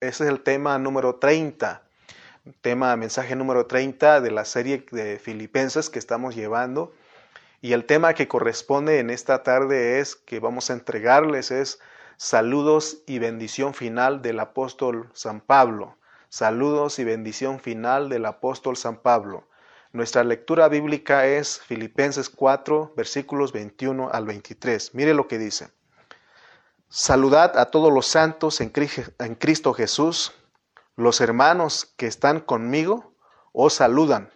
Ese es el tema número 30, tema, mensaje número 30 de la serie de Filipenses que estamos llevando. Y el tema que corresponde en esta tarde es que vamos a entregarles es saludos y bendición final del apóstol San Pablo. Saludos y bendición final del apóstol San Pablo. Nuestra lectura bíblica es Filipenses 4, versículos 21 al 23. Mire lo que dice. Saludad a todos los santos en Cristo Jesús. Los hermanos que están conmigo os saludan.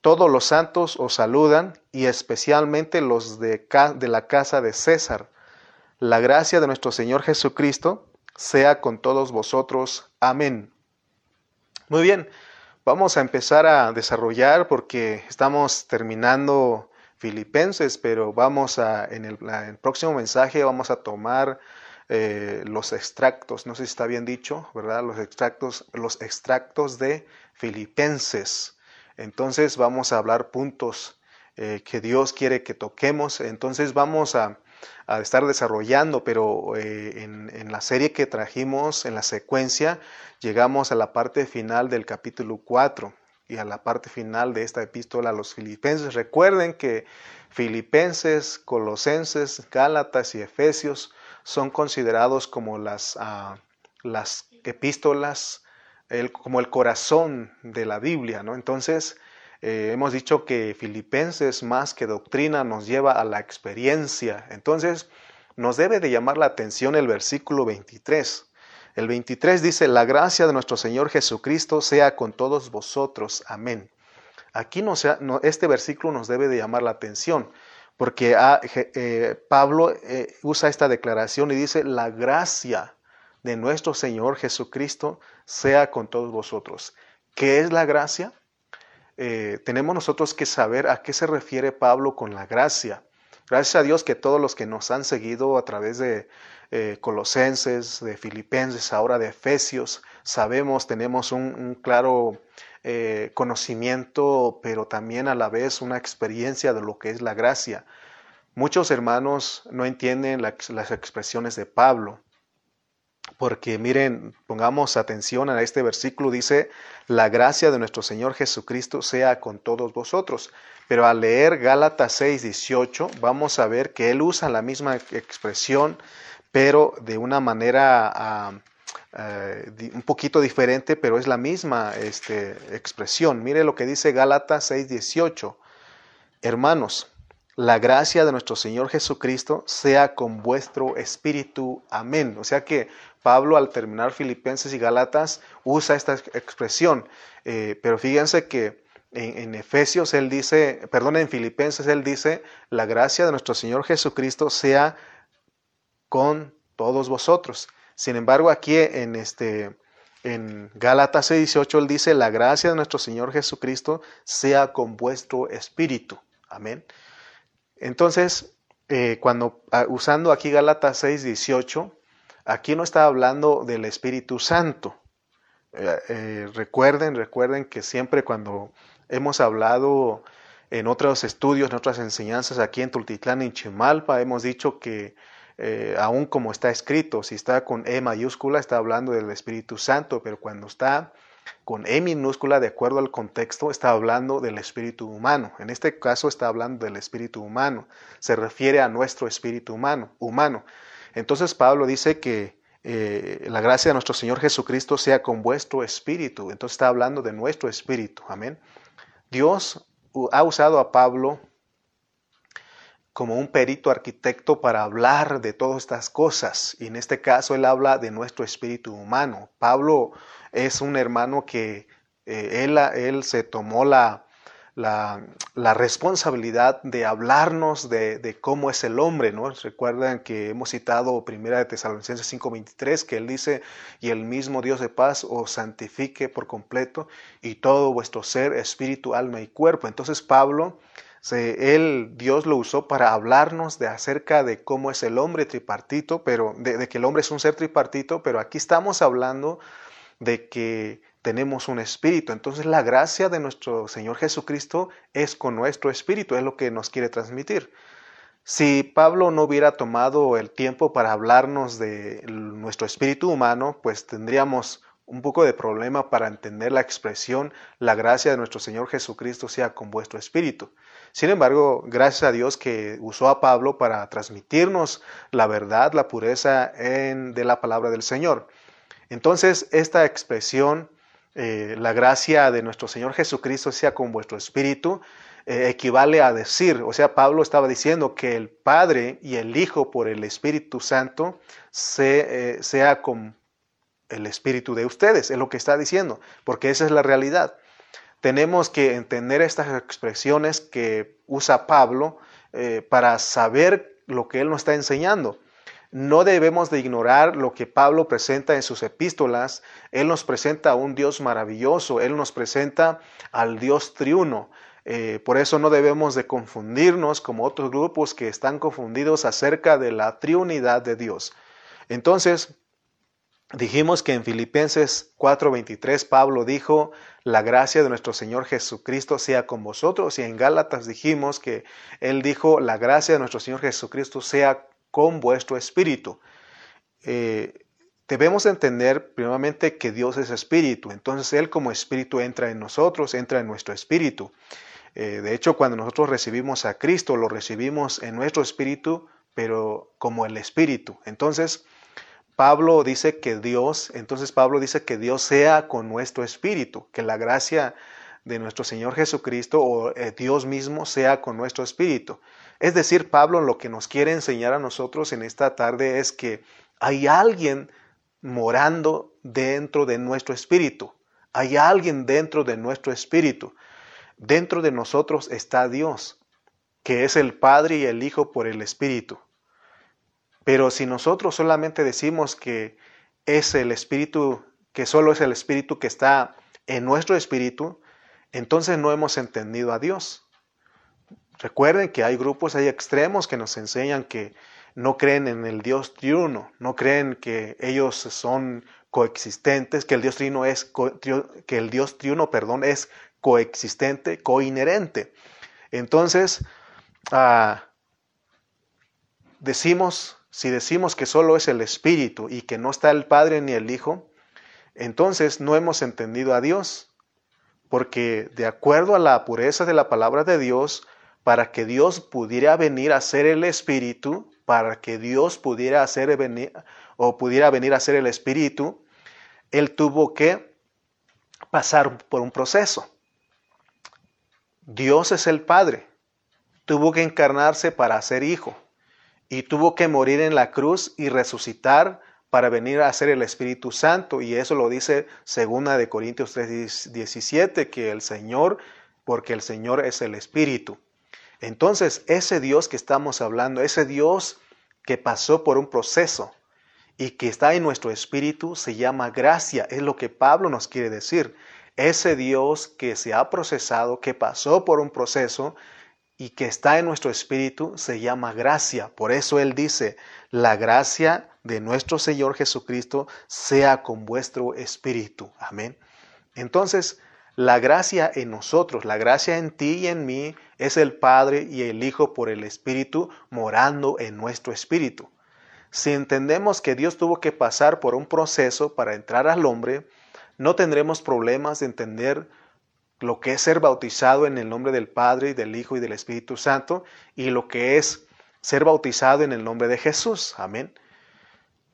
Todos los santos os saludan y especialmente los de, de la casa de César. La gracia de nuestro Señor Jesucristo sea con todos vosotros. Amén. Muy bien, Vamos a empezar a desarrollar porque estamos terminando Filipenses, pero vamos a, en el, próximo mensaje vamos a tomar eh, los extractos, no sé si está bien dicho, ¿verdad? Los extractos, los extractos de Filipenses. Entonces vamos a hablar puntos eh, que Dios quiere que toquemos. Entonces vamos a, a estar desarrollando, pero eh, en, la serie que trajimos, en la secuencia, llegamos a la parte final del capítulo 4 y a la parte final de esta epístola a los filipenses. Recuerden que filipenses, colosenses, gálatas y efesios son considerados como las, ah, las epístolas, como el corazón de la Biblia, ¿no? Entonces, eh, hemos dicho que Filipenses más que doctrina nos lleva a la experiencia. Entonces, nos debe de llamar la atención el versículo 23. El 23 dice, la gracia de nuestro Señor Jesucristo sea con todos vosotros. Amén. Aquí este versículo nos debe de llamar la atención, porque ah, eh, Pablo eh, usa esta declaración y dice, la gracia de nuestro Señor Jesucristo sea con todos vosotros. ¿Qué es la gracia? Eh, tenemos nosotros que saber a qué se refiere Pablo con la gracia. Gracias a Dios que todos los que nos han seguido a través de Colosenses, de Filipenses, ahora de Efesios, sabemos, tenemos un, claro eh, conocimiento, pero también a la vez una experiencia de lo que es la gracia. Muchos hermanos no entienden las expresiones de Pablo porque miren, pongamos atención a este versículo, dice, la gracia de nuestro Señor Jesucristo sea con todos vosotros. Pero al leer Gálatas 6, 18, vamos a ver que él usa la misma expresión, pero de una manera ah, eh, un poquito diferente, pero es la misma este, expresión. Mire lo que dice Gálatas 6, 18. Hermanos, la gracia de nuestro Señor Jesucristo sea con vuestro espíritu. Amén. O sea que Pablo al terminar Filipenses y Galatas usa esta expresión, eh, pero fíjense que en, Efesios él dice, perdón, en Filipenses él dice, la gracia de nuestro Señor Jesucristo sea con todos vosotros. Sin embargo, aquí en este en Gálatas 6:18 él dice, la gracia de nuestro Señor Jesucristo sea con vuestro espíritu. Amén. Entonces, eh, cuando ah, usando aquí Gálatas 6:18, Aquí no está hablando del Espíritu Santo. Eh, eh, recuerden, recuerden que siempre cuando hemos hablado en otros estudios, en otras enseñanzas aquí en Tultitlán, en Chimalpa, hemos dicho que eh, aún como está escrito, si está con E mayúscula, está hablando del Espíritu Santo, pero cuando está con E minúscula, de acuerdo al contexto, está hablando del espíritu humano. En este caso está hablando del espíritu humano. Se refiere a nuestro espíritu humano. humano. Entonces Pablo dice que eh, la gracia de nuestro Señor Jesucristo sea con vuestro espíritu. Entonces está hablando de nuestro espíritu. Amén. Dios ha usado a Pablo como un perito arquitecto para hablar de todas estas cosas. Y en este caso él habla de nuestro espíritu humano. Pablo es un hermano que eh, él, él se tomó la, la, responsabilidad de hablarnos de, cómo es el hombre, ¿no? Recuerdan que hemos citado Primera de Tesalonicenses 5:23, que él dice, y el mismo Dios de paz os santifique por completo y todo vuestro ser, espíritu, alma y cuerpo. Entonces Pablo, él, Dios lo usó para hablarnos de acerca de cómo es el hombre tripartito, pero de que el hombre es un ser tripartito, pero aquí estamos hablando de que tenemos un espíritu. Entonces la gracia de nuestro Señor Jesucristo es con nuestro espíritu, es lo que nos quiere transmitir. Si Pablo no hubiera tomado el tiempo para hablarnos de nuestro espíritu humano, pues tendríamos un poco de problema para entender la expresión, la gracia de nuestro Señor Jesucristo sea con vuestro espíritu. Sin embargo, gracias a Dios que usó a Pablo para transmitirnos la verdad, la pureza en, de la palabra del Señor. Entonces, esta expresión, eh, la gracia de nuestro Señor Jesucristo sea con vuestro espíritu, eh, equivale a decir, o sea, Pablo estaba diciendo que el Padre y el Hijo por el Espíritu Santo eh, sea con el espíritu de ustedes, es lo que está diciendo, porque esa es la realidad. Tenemos que entender estas expresiones que usa Pablo eh, para saber lo que él nos está enseñando. No debemos de ignorar lo que Pablo presenta en sus epístolas. Él nos presenta a un Dios maravilloso, Él nos presenta al Dios triuno. Eh, por eso no debemos de confundirnos como otros grupos que están confundidos acerca de la triunidad de Dios. Entonces, Dijimos que en Filipenses 4:23 Pablo dijo, la gracia de nuestro Señor Jesucristo sea con vosotros. Y en Gálatas dijimos que él dijo, la gracia de nuestro Señor Jesucristo sea con vuestro espíritu. Eh, debemos entender primeramente que Dios es espíritu. Entonces Él como espíritu entra en nosotros, entra en nuestro espíritu. Eh, de hecho, cuando nosotros recibimos a Cristo, lo recibimos en nuestro espíritu, pero como el espíritu. Entonces, Pablo dice que Dios, entonces Pablo dice que Dios sea con nuestro espíritu, que la gracia de nuestro Señor Jesucristo o eh, Dios mismo sea con nuestro espíritu. Es decir, Pablo lo que nos quiere enseñar a nosotros en esta tarde es que hay alguien morando dentro de nuestro espíritu. Hay alguien dentro de nuestro espíritu. Dentro de nosotros está Dios, que es el Padre y el Hijo por el Espíritu. Pero si nosotros solamente decimos que es el espíritu, que solo es el espíritu que está en nuestro espíritu, entonces no hemos entendido a Dios. Recuerden que hay grupos, hay extremos que nos enseñan que no creen en el Dios triuno, no creen que ellos son coexistentes, que el Dios triuno es que el Dios triuno, perdón, es coexistente, coinherente. Entonces, ah, decimos si decimos que solo es el Espíritu y que no está el Padre ni el Hijo, entonces no hemos entendido a Dios, porque de acuerdo a la pureza de la palabra de Dios, para que Dios pudiera venir a ser el Espíritu, para que Dios pudiera hacer venir o pudiera venir a ser el Espíritu, él tuvo que pasar por un proceso. Dios es el Padre, tuvo que encarnarse para ser hijo y tuvo que morir en la cruz y resucitar para venir a ser el Espíritu Santo. Y eso lo dice segunda de Corintios 3:17, que el Señor, porque el Señor es el Espíritu. Entonces, ese Dios que estamos hablando, ese Dios que pasó por un proceso y que está en nuestro espíritu, se llama gracia. Es lo que Pablo nos quiere decir. Ese Dios que se ha procesado, que pasó por un proceso, y que está en nuestro espíritu se llama gracia. Por eso Él dice, la gracia de nuestro Señor Jesucristo sea con vuestro espíritu. Amén. Entonces, la gracia en nosotros, la gracia en ti y en mí, es el Padre y el Hijo por el Espíritu morando en nuestro espíritu. Si entendemos que Dios tuvo que pasar por un proceso para entrar al hombre, no tendremos problemas de entender lo que es ser bautizado en el nombre del Padre y del Hijo y del Espíritu Santo y lo que es ser bautizado en el nombre de Jesús. Amén.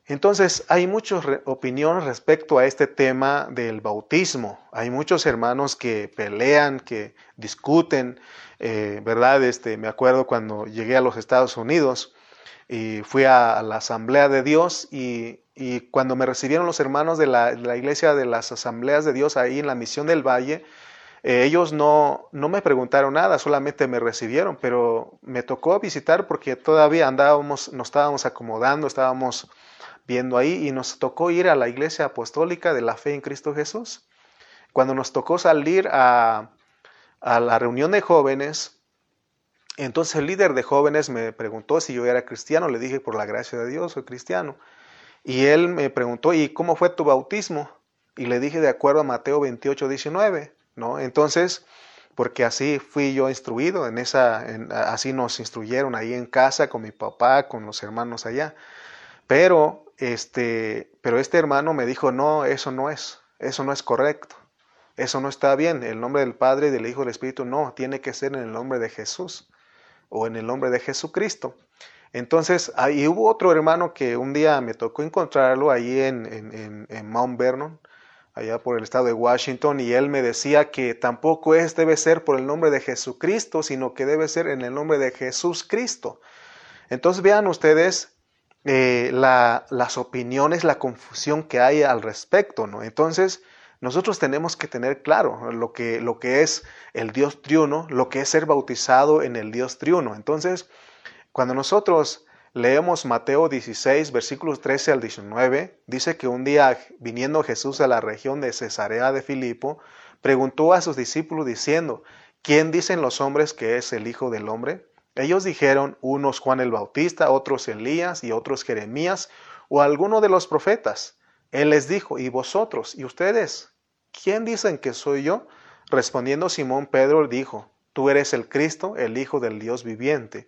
Entonces, hay muchas opiniones respecto a este tema del bautismo. Hay muchos hermanos que pelean, que discuten, eh, ¿verdad? Este, me acuerdo cuando llegué a los Estados Unidos y fui a, la Asamblea de Dios y, cuando me recibieron los hermanos de la, de la, Iglesia de las Asambleas de Dios ahí en la Misión del Valle, eh, ellos no, no me preguntaron nada, solamente me recibieron, pero me tocó visitar porque todavía andábamos, nos estábamos acomodando, estábamos viendo ahí y nos tocó ir a la iglesia apostólica de la fe en Cristo Jesús. Cuando nos tocó salir a, a la reunión de jóvenes, entonces el líder de jóvenes me preguntó si yo era cristiano, le dije por la gracia de Dios soy cristiano. Y él me preguntó, ¿y cómo fue tu bautismo? Y le dije de acuerdo a Mateo 28, 19. ¿No? Entonces, porque así fui yo instruido, en esa, así nos instruyeron ahí en casa con mi papá, con los hermanos allá. Pero este, pero este hermano me dijo, no, eso no es. Eso no es correcto. Eso no está bien. El nombre del Padre, del Hijo del Espíritu no, tiene que ser en el nombre de Jesús o en el nombre de Jesucristo. Entonces, ahí hubo otro hermano que un día me tocó encontrarlo ahí en, en, Mount Vernon, allá por el estado de Washington, y él me decía que tampoco es debe ser por el nombre de Jesucristo, sino que debe ser en el nombre de Jesús Cristo. Entonces vean ustedes eh, las opiniones, la confusión que hay al respecto, ¿no? Entonces, nosotros tenemos que tener claro lo que, lo que es el Dios triuno, lo que es ser bautizado en el Dios triuno. Entonces, cuando nosotros leemos Mateo 16, versículos 13 al 19, dice que un día viniendo Jesús a la región de Cesarea de Filipo, preguntó a sus discípulos diciendo, ¿quién dicen los hombres que es el Hijo del Hombre? Ellos dijeron, unos Juan el Bautista, otros Elías y otros Jeremías o alguno de los profetas. Él les dijo, ¿y vosotros? ¿Y ustedes? ¿Quién dicen que soy yo? Respondiendo Simón Pedro dijo, Tú eres el Cristo, el Hijo del Dios viviente.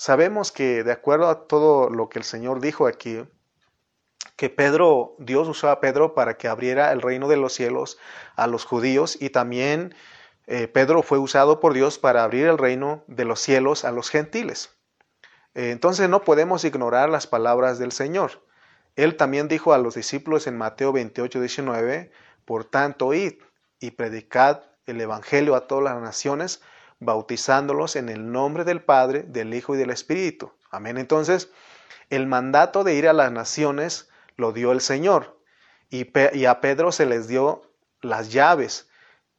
sabemos que de acuerdo a todo lo que el Señor dijo aquí, que Pedro, Dios usó a Pedro para que abriera el reino de los cielos a los judíos y también eh, Pedro fue usado por Dios para abrir el reino de los cielos a los gentiles. Eh, entonces no podemos ignorar las palabras del Señor. Él también dijo a los discípulos en Mateo 28, 19, por tanto, id y predicad el Evangelio a todas las naciones, bautizándolos en el nombre del Padre, del Hijo y del Espíritu. Amén. Entonces, el mandato de ir a las naciones lo dio el Señor y, a Pedro se les dio las llaves.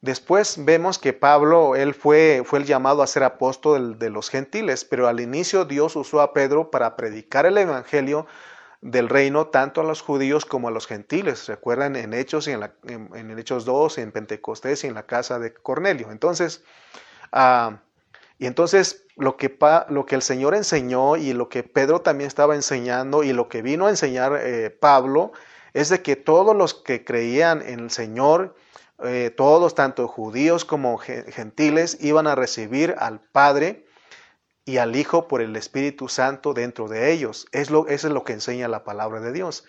Después vemos que Pablo, él fue, fue el llamado a ser apóstol de los gentiles, pero al inicio Dios usó a Pedro para predicar el Evangelio del reino tanto a los judíos como a los gentiles. Recuerdan en Hechos y en, en, Hechos 2, en Pentecostés y en la casa de Cornelio. Entonces, ah, y entonces lo que, el Señor enseñó y lo que Pedro también estaba enseñando y lo que vino a enseñar eh, Pablo es de que todos los que creían en el Señor, eh, todos, tanto judíos como gentiles, iban a recibir al Padre y al Hijo por el Espíritu Santo dentro de ellos. Es lo, eso es lo que enseña la palabra de Dios.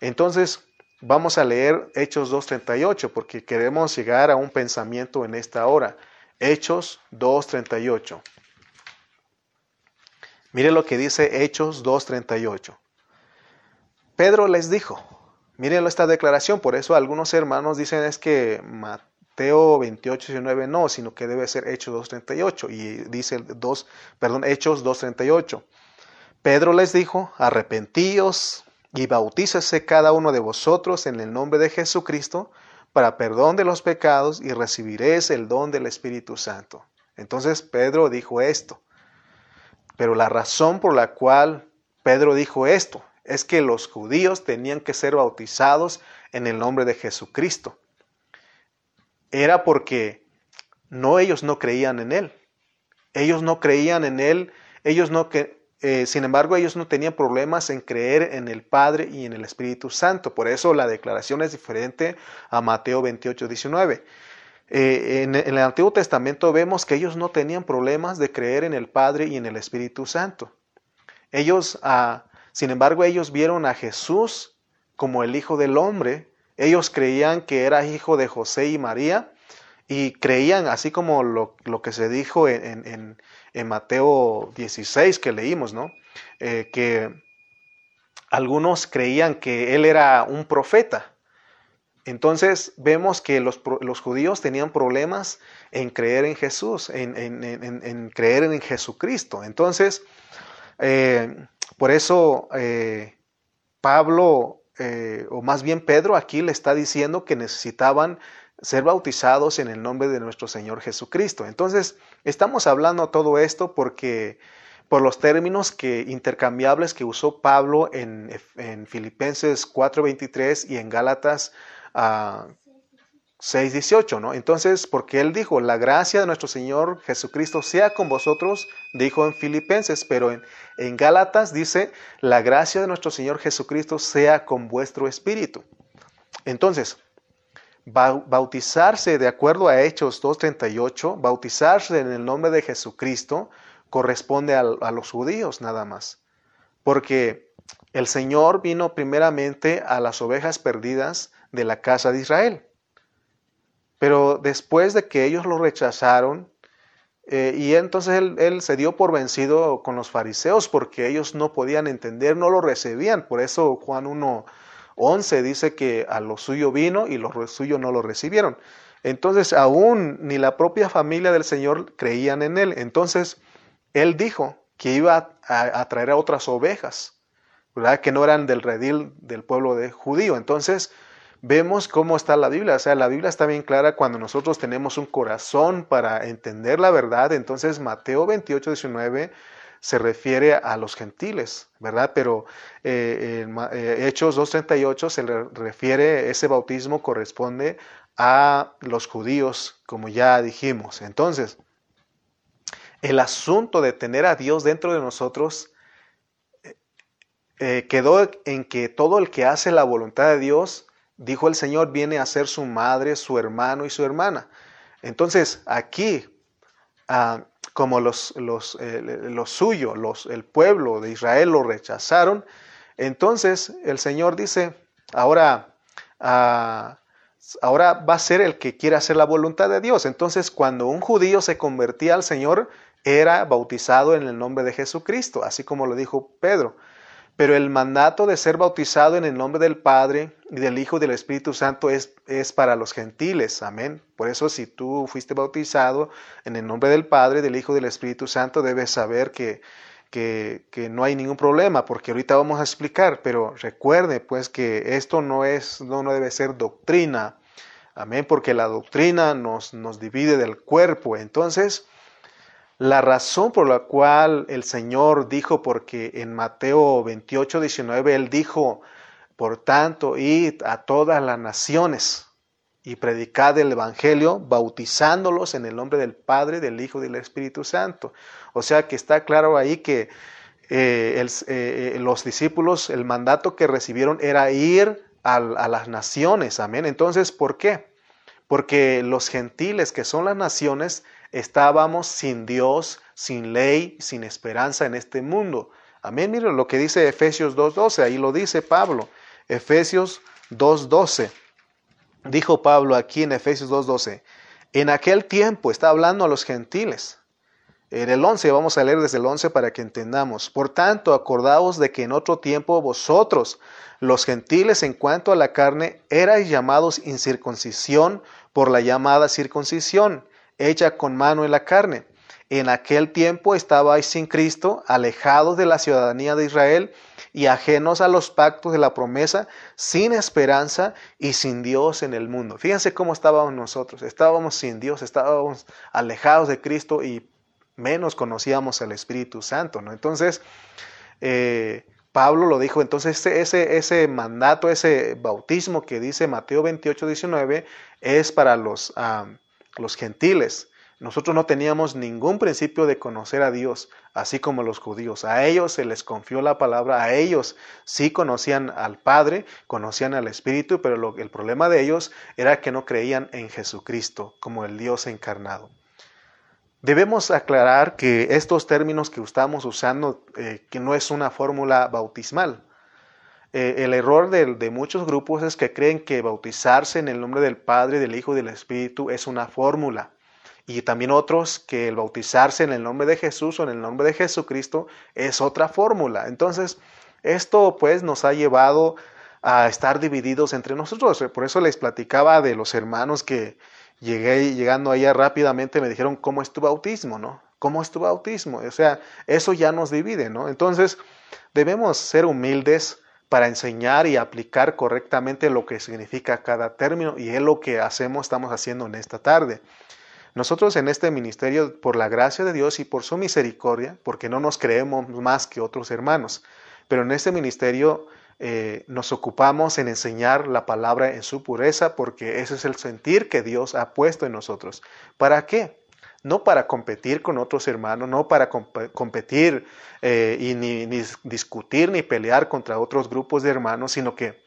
Entonces, vamos a leer Hechos 2.38 porque queremos llegar a un pensamiento en esta hora. Hechos 2.38. Mire lo que dice Hechos 2.38. Pedro les dijo, miren esta declaración, por eso algunos hermanos dicen es que Mateo 28, 19 no, sino que debe ser Hechos 2.38 y dice 2, perdón, Hechos 2.38. Pedro les dijo, arrepentíos y bautícese cada uno de vosotros en el nombre de Jesucristo para perdón de los pecados y recibiréis el don del Espíritu Santo. Entonces Pedro dijo esto. Pero la razón por la cual Pedro dijo esto es que los judíos tenían que ser bautizados en el nombre de Jesucristo era porque no ellos no creían en él. Ellos no creían en él, ellos no que eh, sin embargo, ellos no tenían problemas en creer en el Padre y en el Espíritu Santo. Por eso la declaración es diferente a Mateo 28, 19. Eh, en, el Antiguo Testamento vemos que ellos no tenían problemas de creer en el Padre y en el Espíritu Santo. Ellos, ah, sin embargo, ellos vieron a Jesús como el Hijo del Hombre ellos creían que era hijo de José y María y creían, así como lo, que se dijo en, Mateo 16 que leímos, ¿no? Eh, que algunos creían que él era un profeta. Entonces vemos que los, judíos tenían problemas en creer en Jesús, en, creer en Jesucristo. Entonces, eh, por eso eh, Pablo o más bien Pedro aquí le está diciendo que necesitaban ser bautizados en el nombre de nuestro Señor Jesucristo. Entonces, estamos hablando todo esto porque por los términos que intercambiables que usó Pablo en, en Filipenses 4:23 y en Gálatas 6:18, ¿no? Entonces, porque él dijo, la gracia de nuestro Señor Jesucristo sea con vosotros, dijo en Filipenses, pero en, en Gálatas dice, la gracia de nuestro Señor Jesucristo sea con vuestro espíritu. Entonces, bautizarse de acuerdo a Hechos 2.38, bautizarse en el nombre de Jesucristo corresponde a, a los judíos nada más. Porque el Señor vino primeramente a las ovejas perdidas de la casa de Israel. Pero después de que ellos lo rechazaron, eh, y entonces él, se dio por vencido con los fariseos porque ellos no podían entender, no lo recibían. Por eso Juan 1.11 dice que a lo suyo vino y los suyos no lo recibieron. Entonces aún ni la propia familia del Señor creían en él. Entonces él dijo que iba a, a traer a otras ovejas, ¿verdad? Que no eran del redil del pueblo de judío. Entonces vemos cómo está la Biblia. O sea, la Biblia está bien clara cuando nosotros tenemos un corazón para entender la verdad. Entonces, Mateo 28, 19 se refiere a los gentiles, ¿verdad? Pero eh, eh, Hechos 2.38 se le refiere, ese bautismo corresponde a los judíos, como ya dijimos. Entonces, el asunto de tener a Dios dentro de nosotros eh, quedó en que todo el que hace la voluntad de Dios dijo el Señor, viene a ser su madre, su hermano y su hermana. Entonces, aquí, ah, como los, los, suyos, los, el pueblo de Israel lo rechazaron, entonces el Señor dice, ahora, ah, ahora va a ser el que quiere hacer la voluntad de Dios. Entonces, cuando un judío se convertía al Señor, era bautizado en el nombre de Jesucristo, así como lo dijo Pedro. Pero el mandato de ser bautizado en el nombre del Padre y del Hijo y del Espíritu Santo es, es para los gentiles. Amén. Por eso si tú fuiste bautizado en el nombre del Padre, del Hijo y del Espíritu Santo, debes saber que, que, no hay ningún problema, porque ahorita vamos a explicar, pero recuerde pues que esto no, es, no, no debe ser doctrina. Amén, porque la doctrina nos, nos divide del cuerpo. Entonces, la razón por la cual el Señor dijo, porque en Mateo 28, 19, Él dijo, por tanto, id a todas las naciones y predicad el Evangelio, bautizándolos en el nombre del Padre, del Hijo y del Espíritu Santo. O sea que está claro ahí que eh, eh, los discípulos, el mandato que recibieron era ir a las naciones. Amén. Entonces, ¿por qué? Porque los gentiles, que son las naciones, estábamos sin Dios, sin ley, sin esperanza en este mundo. Amén. Miren lo que dice Efesios 2.12, ahí lo dice Pablo. Efesios 2.12. Dijo Pablo aquí en Efesios 2.12. En aquel tiempo está hablando a los gentiles. En el 11, vamos a leer desde el 11 para que entendamos. Por tanto, acordaos de que en otro tiempo vosotros, los gentiles en cuanto a la carne, erais llamados incircuncisión por la llamada circuncisión hecha con mano en la carne. En aquel tiempo estabais sin Cristo, alejados de la ciudadanía de Israel y ajenos a los pactos de la promesa, sin esperanza y sin Dios en el mundo. Fíjense cómo estábamos nosotros. Estábamos sin Dios, estábamos alejados de Cristo y menos conocíamos al Espíritu Santo. ¿no? Entonces, eh, Pablo lo dijo. Entonces, ese, ese mandato, ese bautismo que dice Mateo 28, 19, es para los... Ah, los gentiles. Nosotros no teníamos ningún principio de conocer a Dios, así como los judíos. A ellos se les confió la palabra, a ellos sí conocían al Padre, conocían al Espíritu, pero el problema de ellos era que no creían en Jesucristo como el Dios encarnado. Debemos aclarar que estos términos que estamos usando, eh, que no es una fórmula bautismal. Eh, el error de, muchos grupos es que creen que bautizarse en el nombre del Padre, del Hijo y del Espíritu es una fórmula. Y también otros que el bautizarse en el nombre de Jesús o en el nombre de Jesucristo es otra fórmula. Entonces, esto pues nos ha llevado a estar divididos entre nosotros. Por eso les platicaba de los hermanos que llegué llegando allá rápidamente me dijeron, ¿cómo es tu bautismo? ¿No? ¿Cómo es tu bautismo? O sea, eso ya nos divide, ¿no? Entonces, debemos ser humildes para enseñar y aplicar correctamente lo que significa cada término y es lo que hacemos, estamos haciendo en esta tarde. Nosotros en este ministerio, por la gracia de Dios y por su misericordia, porque no nos creemos más que otros hermanos, pero en este ministerio eh, nos ocupamos en enseñar la palabra en su pureza porque ese es el sentir que Dios ha puesto en nosotros. ¿Para qué? No para competir con otros hermanos, no para competir eh, y ni, discutir ni pelear contra otros grupos de hermanos, sino que,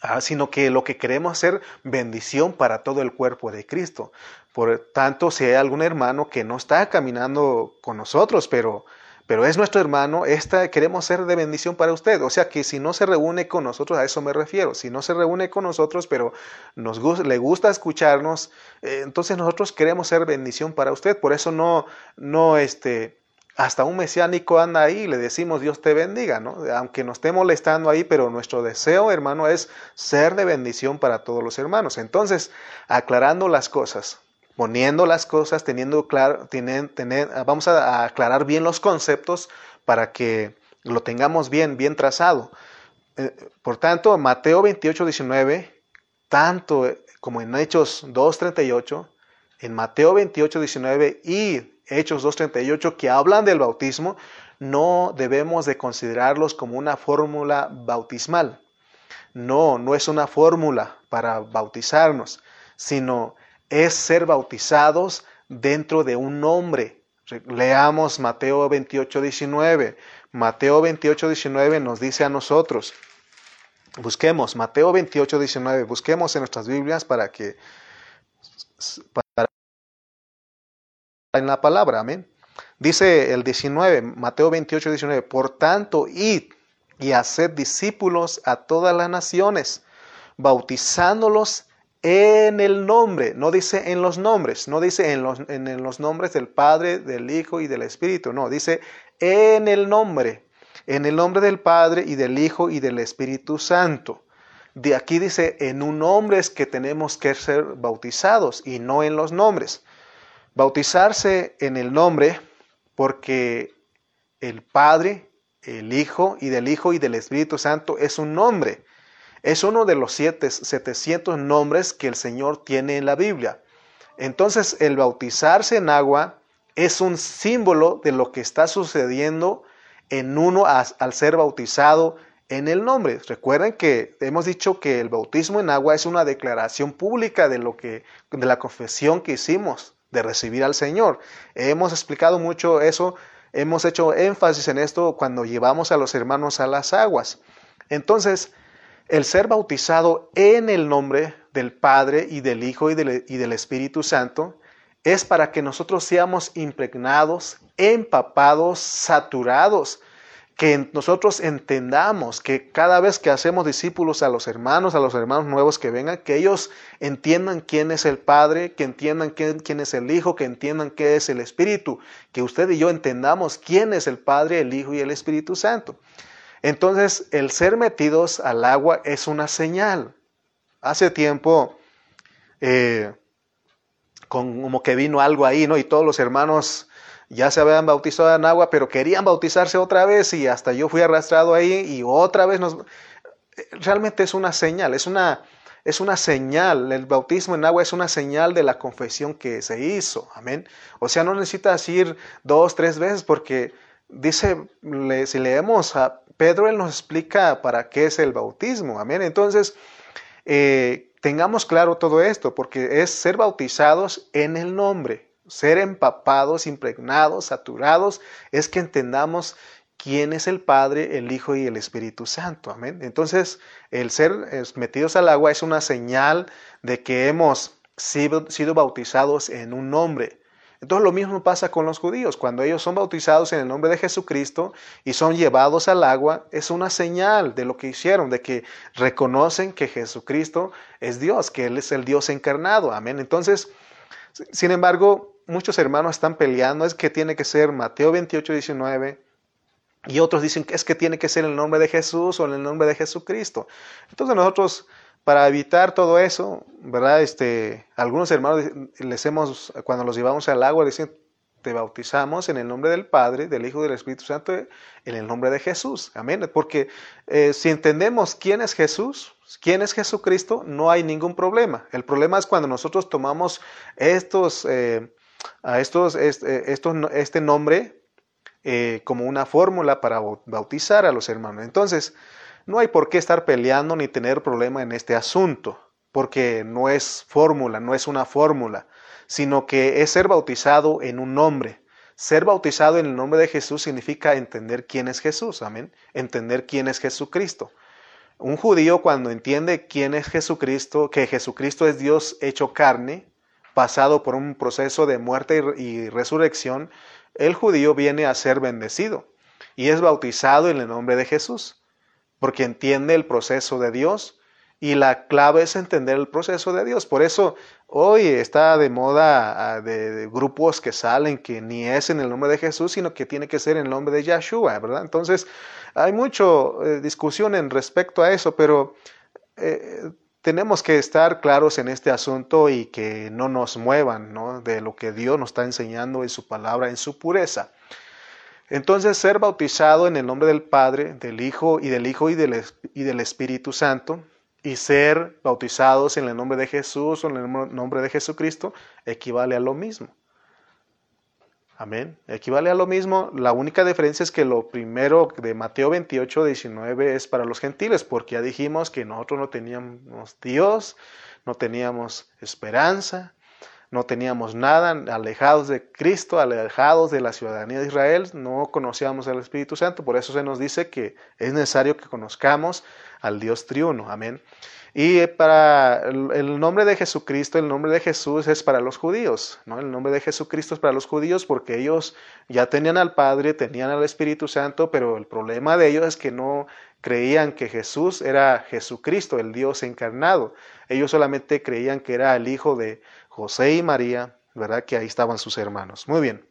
ah, sino que lo que queremos hacer bendición para todo el cuerpo de Cristo. Por tanto, si hay algún hermano que no está caminando con nosotros, pero pero es nuestro hermano, esta queremos ser de bendición para usted. O sea que si no se reúne con nosotros, a eso me refiero, si no se reúne con nosotros, pero nos le gusta escucharnos, eh, entonces nosotros queremos ser bendición para usted. Por eso no, no, este, hasta un mesiánico anda ahí y le decimos Dios te bendiga, ¿no? Aunque nos esté molestando ahí, pero nuestro deseo, hermano, es ser de bendición para todos los hermanos. Entonces, aclarando las cosas, poniendo las cosas, teniendo claro, tener, vamos a aclarar bien los conceptos para que lo tengamos bien, bien trazado. Eh, por tanto, Mateo 28, 19, tanto como en Hechos 2, 38, en Mateo 28, 19 y Hechos 2, 38, que hablan del bautismo, no debemos de considerarlos como una fórmula bautismal. No, no es una fórmula para bautizarnos, sino es ser bautizados dentro de un nombre. Leamos Mateo 28, 19. Mateo 28, 19 nos dice a nosotros, busquemos Mateo 28, 19, busquemos en nuestras Biblias para que, para, en la palabra, amén. Dice el 19, Mateo 28, 19, por tanto, id y haced discípulos a todas las naciones, bautizándolos en el nombre, no dice en los nombres, no dice en los, en los nombres del Padre, del Hijo y del Espíritu, no, dice en el nombre, en el nombre del Padre y del Hijo y del Espíritu Santo. De aquí dice, en un nombre es que tenemos que ser bautizados y no en los nombres. Bautizarse en el nombre porque el Padre, el Hijo y del Hijo y del Espíritu Santo es un nombre. Es uno de los siete, 700 nombres que el Señor tiene en la Biblia. Entonces el bautizarse en agua es un símbolo de lo que está sucediendo en uno al ser bautizado en el nombre. Recuerden que hemos dicho que el bautismo en agua es una declaración pública de lo que de la confesión que hicimos de recibir al Señor. Hemos explicado mucho eso, hemos hecho énfasis en esto cuando llevamos a los hermanos a las aguas. Entonces, el ser bautizado en el nombre del Padre y del Hijo y del, Espíritu Santo es para que nosotros seamos impregnados, empapados, saturados, que nosotros entendamos que cada vez que hacemos discípulos a los hermanos, a los hermanos nuevos que vengan, que ellos entiendan quién es el Padre, que entiendan quién, quién, es el Hijo, que entiendan qué es el Espíritu, que usted y yo entendamos quién es el Padre, el Hijo y el Espíritu Santo. Entonces, el ser metidos al agua es una señal. Hace tiempo, eh, como que vino algo ahí, ¿no? Y todos los hermanos ya se habían bautizado en agua, pero querían bautizarse otra vez y hasta yo fui arrastrado ahí y otra vez nos... Realmente es una señal, es una, es una señal, el bautismo en agua es una señal de la confesión que se hizo, amén. O sea, no necesitas ir dos, tres veces porque dice, si leemos a Pedro, él nos explica para qué es el bautismo, amén. Entonces, eh, tengamos claro todo esto, porque es ser bautizados en el nombre, ser empapados, impregnados, saturados, es que entendamos quién es el Padre, el Hijo y el Espíritu Santo, amén. Entonces, el ser metidos al agua es una señal de que hemos sido bautizados en un nombre. Entonces lo mismo pasa con los judíos. Cuando ellos son bautizados en el nombre de Jesucristo y son llevados al agua, es una señal de lo que hicieron, de que reconocen que Jesucristo es Dios, que Él es el Dios encarnado. Amén. Entonces, sin embargo, muchos hermanos están peleando, es que tiene que ser Mateo 28, 19. Y otros dicen que es que tiene que ser en el nombre de Jesús o en el nombre de Jesucristo. Entonces nosotros para evitar todo eso, ¿verdad? Este, algunos hermanos les hemos, cuando los llevamos al agua, dicen, te bautizamos en el nombre del Padre, del Hijo y del Espíritu Santo, en el nombre de Jesús. Amén. Porque eh, si entendemos quién es Jesús, quién es Jesucristo, no hay ningún problema. El problema es cuando nosotros tomamos estos, eh, a estos, este, estos, este nombre eh, como una fórmula para bautizar a los hermanos. Entonces, no hay por qué estar peleando ni tener problema en este asunto, porque no es fórmula, no es una fórmula, sino que es ser bautizado en un nombre. Ser bautizado en el nombre de Jesús significa entender quién es Jesús, amén, entender quién es Jesucristo. Un judío cuando entiende quién es Jesucristo, que Jesucristo es Dios hecho carne, pasado por un proceso de muerte y resurrección, el judío viene a ser bendecido y es bautizado en el nombre de Jesús, porque entiende el proceso de Dios y la clave es entender el proceso de Dios. Por eso hoy está de moda ah, de, grupos que salen que ni es en el nombre de Jesús, sino que tiene que ser en el nombre de Yahshua, ¿verdad? Entonces hay mucha eh, discusión en respecto a eso, pero eh, tenemos que estar claros en este asunto y que no nos muevan de lo que Dios nos está enseñando en su palabra, en su pureza. Entonces, ser bautizado en el nombre del Padre, del Hijo y del Hijo y del, y del Espíritu Santo, y ser bautizados en el nombre de Jesús o en el nombre de Jesucristo, equivale a lo mismo. Amén. Equivale a lo mismo. La única diferencia es que lo primero de Mateo 28, 19 es para los gentiles, porque ya dijimos que nosotros no teníamos Dios, no teníamos esperanza, no teníamos nada, alejados de Cristo, alejados de la ciudadanía de Israel, no conocíamos al Espíritu Santo, por eso se nos dice que es necesario que conozcamos al Dios triuno, amén. Y para el nombre de Jesucristo, el nombre de Jesús es para los judíos, ¿no? El nombre de Jesucristo es para los judíos porque ellos ya tenían al Padre, tenían al Espíritu Santo, pero el problema de ellos es que no creían que Jesús era Jesucristo, el Dios encarnado. Ellos solamente creían que era el Hijo de José y María, ¿verdad? Que ahí estaban sus hermanos. Muy bien.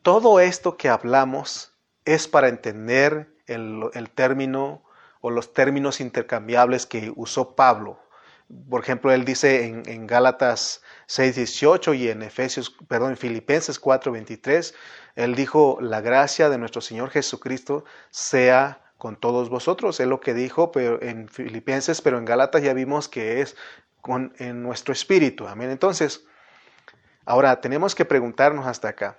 Todo esto que hablamos es para entender el, término o los términos intercambiables que usó Pablo. Por ejemplo, él dice en, en Gálatas 6:18 y en Efesios, perdón, en Filipenses 4:23, él dijo, la gracia de nuestro Señor Jesucristo sea con todos vosotros. Es lo que dijo pero en Filipenses, pero en Gálatas ya vimos que es en nuestro espíritu. Amén. Entonces, ahora tenemos que preguntarnos hasta acá,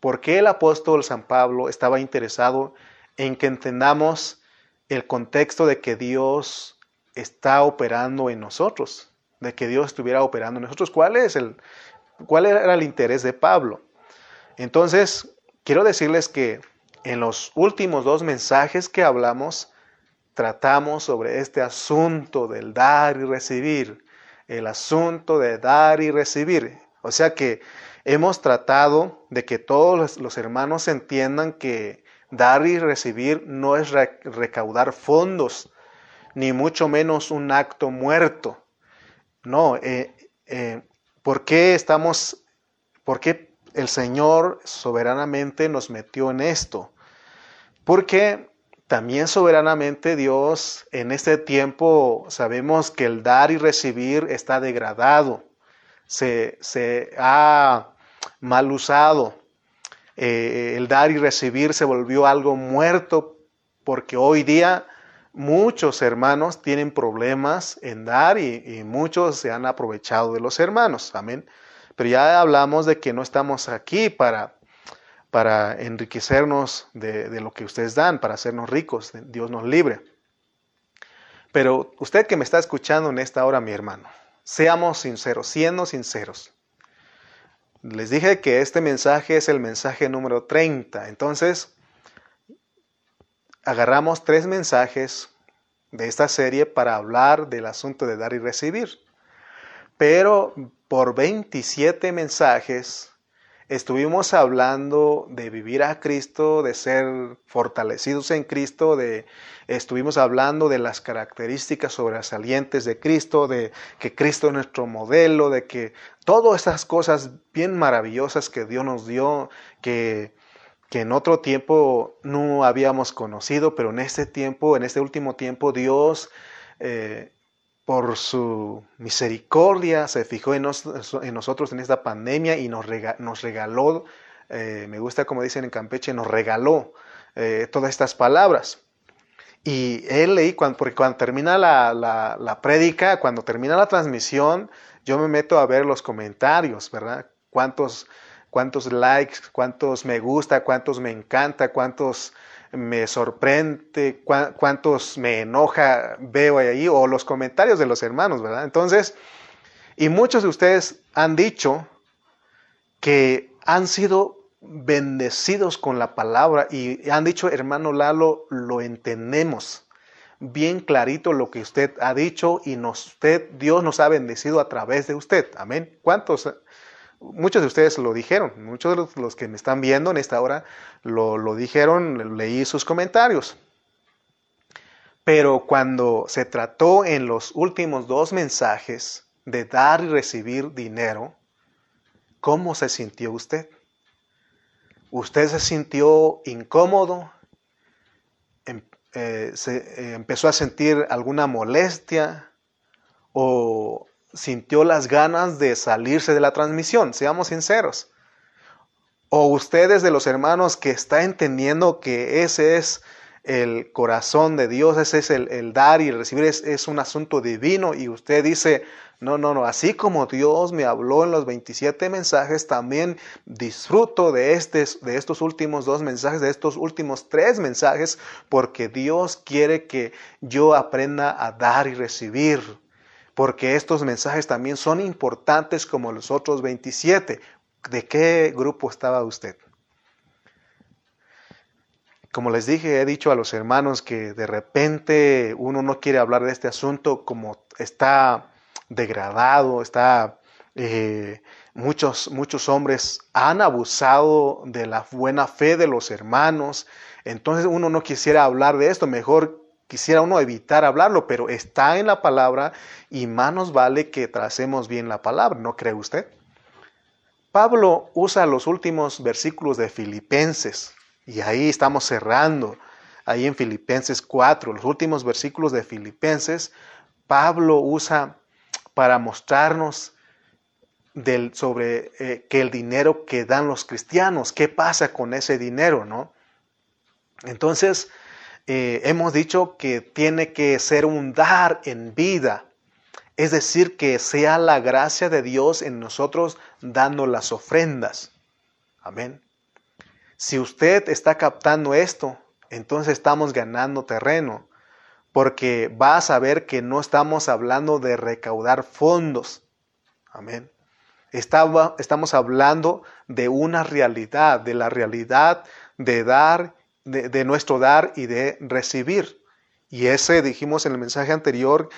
¿por qué el apóstol San Pablo estaba interesado en que entendamos el contexto de que Dios está operando en nosotros? De que Dios estuviera operando en nosotros. ¿Cuál es el cuál era el interés de Pablo? Entonces, quiero decirles que en los últimos dos mensajes que hablamos, tratamos sobre este asunto del dar y recibir el asunto de dar y recibir. O sea que hemos tratado de que todos los hermanos entiendan que dar y recibir no es recaudar fondos, ni mucho menos un acto muerto. No, eh, eh, ¿por qué estamos, por qué el Señor soberanamente nos metió en esto? Porque también soberanamente Dios en este tiempo sabemos que el dar y recibir está degradado, se, ha mal usado. Eh, el dar y recibir se volvió algo muerto porque hoy día muchos hermanos tienen problemas en dar y muchos se han aprovechado de los hermanos. Amén. Pero ya hablamos de que no estamos aquí para para enriquecernos de, lo que ustedes dan, para hacernos ricos. Dios nos libre. Pero usted que me está escuchando en esta hora, mi hermano, seamos sinceros, siendo sinceros. Les dije que este mensaje es el mensaje número 30. Entonces, agarramos tres mensajes de esta serie para hablar del asunto de dar y recibir. Pero por 27 mensajes estuvimos hablando de vivir a Cristo, de ser fortalecidos en Cristo, de estuvimos hablando de las características sobresalientes de Cristo, de que Cristo es nuestro modelo, de que todas esas cosas bien maravillosas que Dios nos dio, que, que en otro tiempo no habíamos conocido, pero en este tiempo, en este último tiempo, Dios eh, por su misericordia se fijó en, nosotros en esta pandemia y nos, regaló, eh, me gusta como dicen en Campeche, nos regaló eh, todas estas palabras. Y él leí, cuando, porque cuando termina la, la, prédica, cuando termina la transmisión, yo me meto a ver los comentarios, ¿verdad? Cuántos, cuántos likes, cuántos me gusta, cuántos me encanta, cuántos me sorprende, cuántos me enoja veo ahí, o los comentarios de los hermanos, ¿verdad? Entonces, y muchos de ustedes han dicho que han sido bendecidos con la palabra y han dicho, hermano Lalo, lo entendemos bien clarito lo que usted ha dicho y nos, usted, Dios nos ha bendecido a través de usted. Amén. ¿Cuántos? Muchos de ustedes lo dijeron, muchos de los que me están viendo en esta hora lo, dijeron, leí sus comentarios. Pero cuando se trató en los últimos dos mensajes de dar y recibir dinero, ¿cómo se sintió usted? ¿Usted se sintió incómodo? Eh, se eh, empezó a sentir alguna molestia o sintió las ganas de salirse de la transmisión, seamos sinceros. O ustedes de los hermanos que está entendiendo que ese es el corazón de Dios, ese es el, dar y recibir, es, un asunto divino y usted dice, no, no, no, así como Dios me habló en los 27 mensajes, también disfruto de, este, de estos últimos dos mensajes, de estos últimos tres mensajes, porque Dios quiere que yo aprenda a dar y recibir, porque estos mensajes también son importantes como los otros 27. ¿De qué grupo estaba usted? Como les dije, he dicho a los hermanos que de repente uno no quiere hablar de este asunto como está degradado, está... Eh, muchos, muchos hombres han abusado de la buena fe de los hermanos, entonces uno no quisiera hablar de esto, mejor quisiera uno evitar hablarlo, pero está en la palabra y más nos vale que tracemos bien la palabra, ¿no cree usted? Pablo usa los últimos versículos de Filipenses y ahí estamos cerrando, ahí en Filipenses 4, los últimos versículos de Filipenses, Pablo usa para mostrarnos del, sobre eh, que el dinero que dan los cristianos, qué pasa con ese dinero, ¿no? Entonces, eh, hemos dicho que tiene que ser un dar en vida, es decir, que sea la gracia de Dios en nosotros dando las ofrendas. Amén. Si usted está captando esto, entonces estamos ganando terreno, porque va a saber que no estamos hablando de recaudar fondos. Amén. estamos hablando de una realidad, de la realidad de dar, de, nuestro dar y de recibir. Y ese dijimos en el mensaje anterior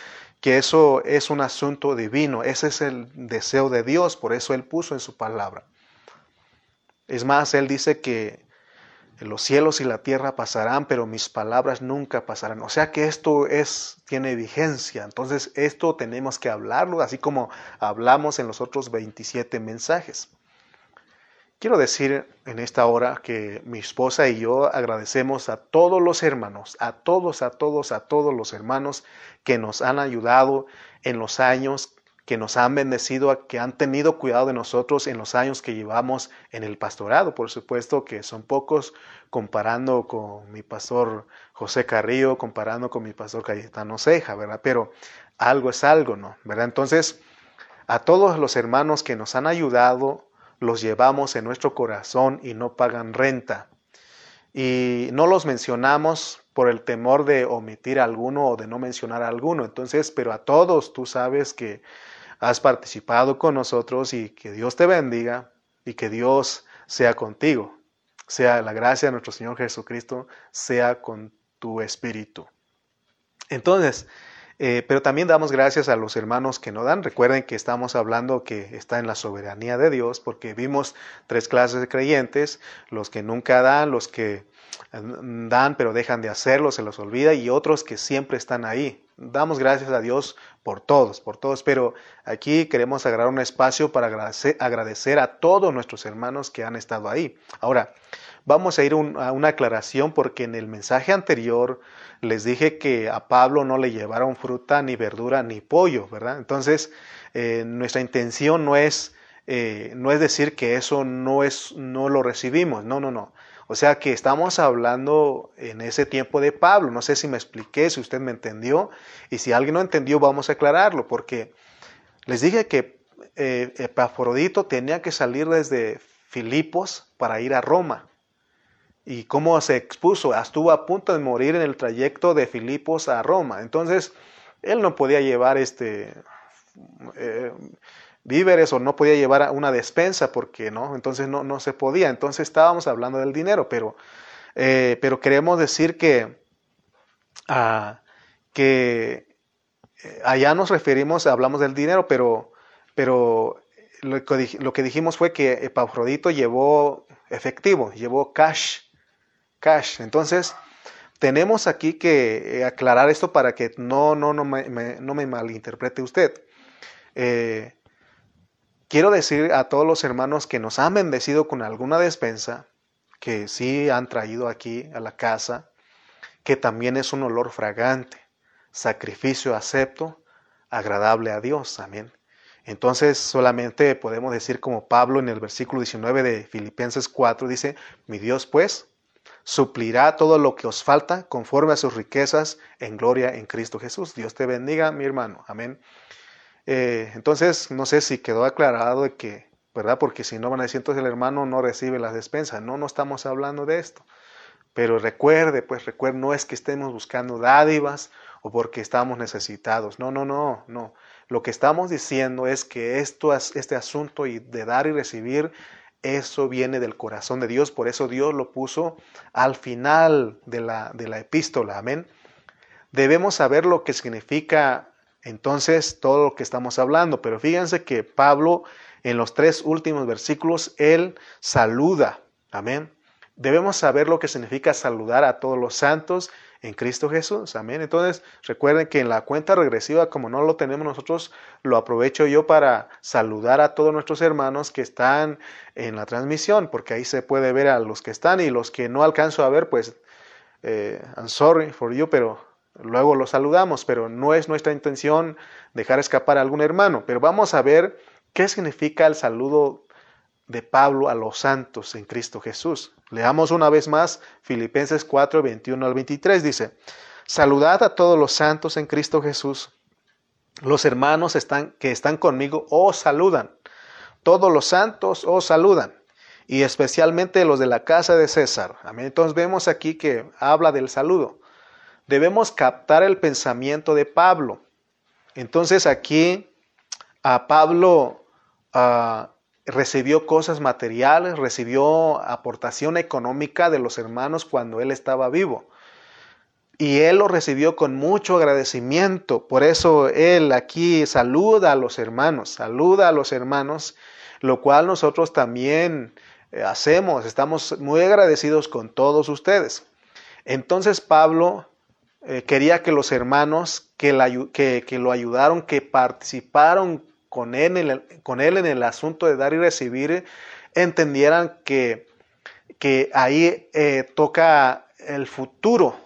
que eso es un asunto divino, ese es el deseo de Dios, por eso Él puso en su palabra. Es más, Él dice que los cielos y la tierra pasarán, pero mis palabras nunca pasarán. O sea que esto es, tiene vigencia. Entonces esto tenemos que hablarlo, así como hablamos en los otros 27 mensajes. Quiero decir en esta hora que mi esposa y yo agradecemos a todos los hermanos, a todos, a todos, a todos los hermanos que nos han ayudado en los años que nos han bendecido, que han tenido cuidado de nosotros en los años que llevamos en el pastorado. Por supuesto que son pocos comparando con mi pastor José Carrillo, comparando con mi pastor Cayetano Ceja, ¿verdad? Pero algo es algo, ¿no? ¿Verdad? Entonces, a todos los hermanos que nos han ayudado, los llevamos en nuestro corazón y no pagan renta. Y no los mencionamos por el temor de omitir alguno o de no mencionar alguno. Entonces, pero a todos tú sabes que has participado con nosotros y que Dios te bendiga y que Dios sea contigo. Sea la gracia de nuestro Señor Jesucristo, sea con tu espíritu. Entonces, eh, pero también damos gracias a los hermanos que no dan. Recuerden que estamos hablando que está en la soberanía de Dios, porque vimos tres clases de creyentes, los que nunca dan, los que dan pero dejan de hacerlo, se los olvida, y otros que siempre están ahí. Damos gracias a Dios por todos, por todos, pero aquí queremos agarrar un espacio para agradecer, a todos nuestros hermanos que han estado ahí. Ahora, vamos a ir a una aclaración porque en el mensaje anterior les dije que a Pablo no le llevaron fruta, ni verdura, ni pollo, ¿verdad? Entonces, eh, nuestra intención no es, eh, no es decir que eso no, es, no lo recibimos, no, no, no. O sea que estamos hablando en ese tiempo de Pablo. No sé si me expliqué, si usted me entendió. Y si alguien no entendió, vamos a aclararlo. Porque les dije que eh, Epafrodito tenía que salir desde Filipos para ir a Roma. Y cómo se expuso, estuvo a punto de morir en el trayecto de Filipos a Roma. Entonces, él no podía llevar este eh, víveres o no podía llevar una despensa porque no, entonces no, no se podía. Entonces estábamos hablando del dinero, pero, eh, pero queremos decir que, ah, que eh, allá nos referimos, hablamos del dinero, pero, pero lo, que dijimos fue que Epafrodito llevó efectivo, llevó cash, cash. Entonces, tenemos aquí que aclarar esto para que no, no, no, me, no me malinterprete usted. Eh, quiero decir a todos los hermanos que nos han bendecido con alguna despensa, que sí han traído aquí a la casa, que también es un olor fragante, sacrificio acepto, agradable a Dios. Amén. Entonces solamente podemos decir como Pablo en el versículo 19 de Filipenses 4 dice, mi Dios pues suplirá todo lo que os falta conforme a sus riquezas en gloria en Cristo Jesús. Dios te bendiga, mi hermano. Amén. Eh, entonces, no sé si quedó aclarado de que, ¿verdad? Porque si no van a decir, entonces el hermano no recibe las despensas. No, no estamos hablando de esto. Pero recuerde, pues recuerde, no es que estemos buscando dádivas o porque estamos necesitados. No, no, no, no. Lo que estamos diciendo es que esto, este asunto de dar y recibir, eso viene del corazón de Dios. Por eso Dios lo puso al final de la, de la epístola. Amén. Debemos saber lo que significa entonces todo lo que estamos hablando. Pero fíjense que Pablo en los tres últimos versículos, él saluda. Amén. Debemos saber lo que significa saludar a todos los santos en Cristo Jesús. Amén. Entonces, recuerden que en la cuenta regresiva, como no lo tenemos nosotros, lo aprovecho yo para saludar a todos nuestros hermanos que están en la transmisión, porque ahí se puede ver a los que están y los que no alcanzo a ver, pues, eh, I'm sorry for you, pero Luego lo saludamos, pero no es nuestra intención dejar escapar a algún hermano. Pero vamos a ver qué significa el saludo de Pablo a los santos en Cristo Jesús. Leamos una vez más Filipenses 4, 21 al 23. Dice, saludad a todos los santos en Cristo Jesús. Los hermanos están, que están conmigo os saludan. Todos los santos os saludan. Y especialmente los de la casa de César. Amén. Entonces vemos aquí que habla del saludo debemos captar el pensamiento de Pablo. Entonces aquí a Pablo ah, recibió cosas materiales, recibió aportación económica de los hermanos cuando él estaba vivo. Y él lo recibió con mucho agradecimiento. Por eso él aquí saluda a los hermanos, saluda a los hermanos, lo cual nosotros también eh, hacemos. Estamos muy agradecidos con todos ustedes. Entonces Pablo eh, quería que los hermanos que, lo ayudaron, que participaron con él, en el, asunto de dar y recibir, entendieran que, que ahí eh, toca el futuro,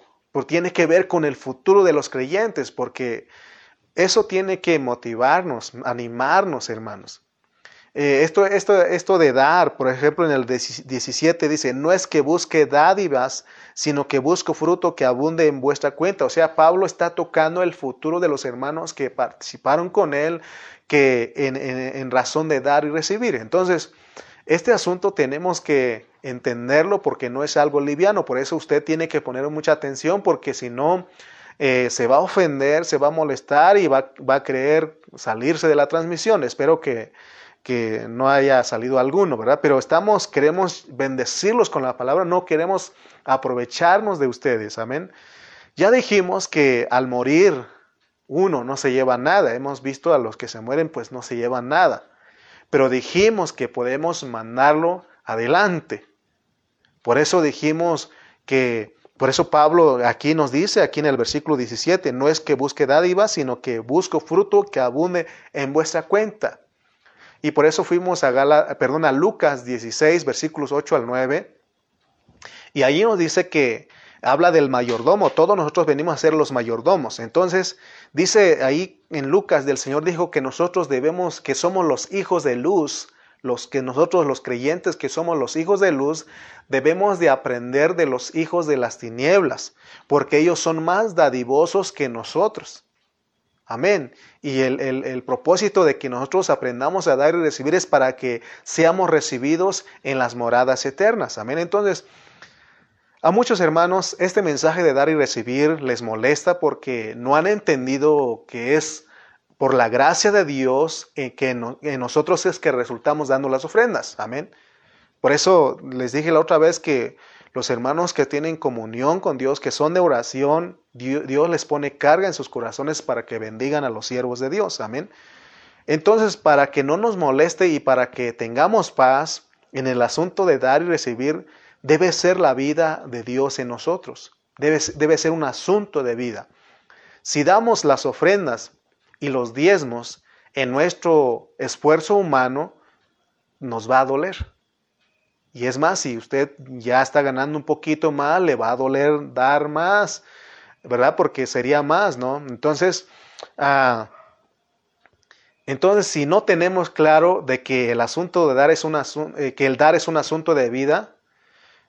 tiene que ver con el futuro de los creyentes, porque eso tiene que motivarnos, animarnos, hermanos. Eh, esto, esto, esto de dar, por ejemplo, en el 17 dice, no es que busque dádivas, sino que busco fruto que abunde en vuestra cuenta. O sea, Pablo está tocando el futuro de los hermanos que participaron con él, que en, razón de dar y recibir. Entonces, este asunto tenemos que entenderlo porque no es algo liviano, por eso usted tiene que poner mucha atención porque si no, eh, se va a ofender, se va a molestar y va, a querer salirse de la transmisión. Espero que que no haya salido alguno, ¿verdad? Pero estamos, queremos bendecirlos con la palabra, no queremos aprovecharnos de ustedes, amén. Ya dijimos que al morir uno no se lleva nada, hemos visto a los que se mueren pues no se llevan nada, pero dijimos que podemos mandarlo adelante. Por eso dijimos que, por eso Pablo aquí nos dice, aquí en el versículo 17, no es que busque dádiva, sino que busco fruto que abunde en vuestra cuenta. Y por eso fuimos a, Gala, perdón, a Lucas 16, versículos 8 al 9. Y allí nos dice que habla del mayordomo. Todos nosotros venimos a ser los mayordomos. Entonces, dice ahí en Lucas, del Señor dijo que nosotros debemos, que somos los hijos de luz, los que nosotros los creyentes que somos los hijos de luz, debemos de aprender de los hijos de las tinieblas, porque ellos son más dadivosos que nosotros. Amén. Y el, propósito de que nosotros aprendamos a dar y recibir es para que seamos recibidos en las moradas eternas. Amén. Entonces, A muchos hermanos este mensaje de dar y recibir les molesta porque no han entendido que es por la gracia de Dios en que en nosotros es que resultamos dando las ofrendas. Amén. Por eso les dije la otra vez que los hermanos que tienen comunión con Dios, que son de oración, Dios les pone carga en sus corazones para que bendigan a los siervos de Dios. Amén. Entonces, para que no nos moleste y para que tengamos paz en el asunto de dar y recibir, debe ser la vida de Dios en nosotros. Debe, ser un asunto de vida. Si damos las ofrendas y los diezmos en nuestro esfuerzo humano, nos va a doler. Y es más, si usted ya está ganando un poquito más, le va a doler dar más, ¿verdad? Porque sería más, ¿no? Entonces, ah, entonces si no tenemos claro de que el asunto de dar es un eh, que el dar es un asunto de vida,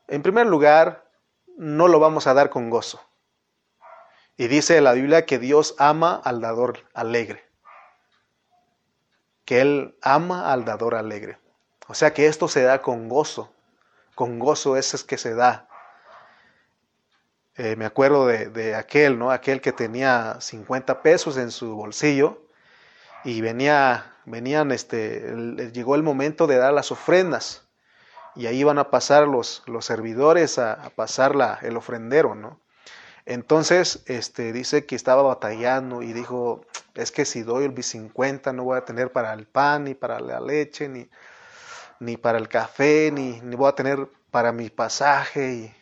en primer lugar, no lo vamos a dar con gozo. Y dice la Biblia que Dios ama al dador alegre. Que Él ama al dador alegre. O sea que esto se da con gozo. Con gozo ese es que se da. Eh, me acuerdo de, aquel, ¿no? Aquel que tenía 50 pesos en su bolsillo y venía, venían, este, llegó el momento de dar las ofrendas y ahí van a pasar los, los servidores a, pasar la, el ofrendero, ¿no? Entonces, este, dice que estaba batallando y dijo, es que si doy el 50 no voy a tener para el pan, ni para la leche, ni, ni para el café, ni, ni voy a tener para mi pasaje. Y...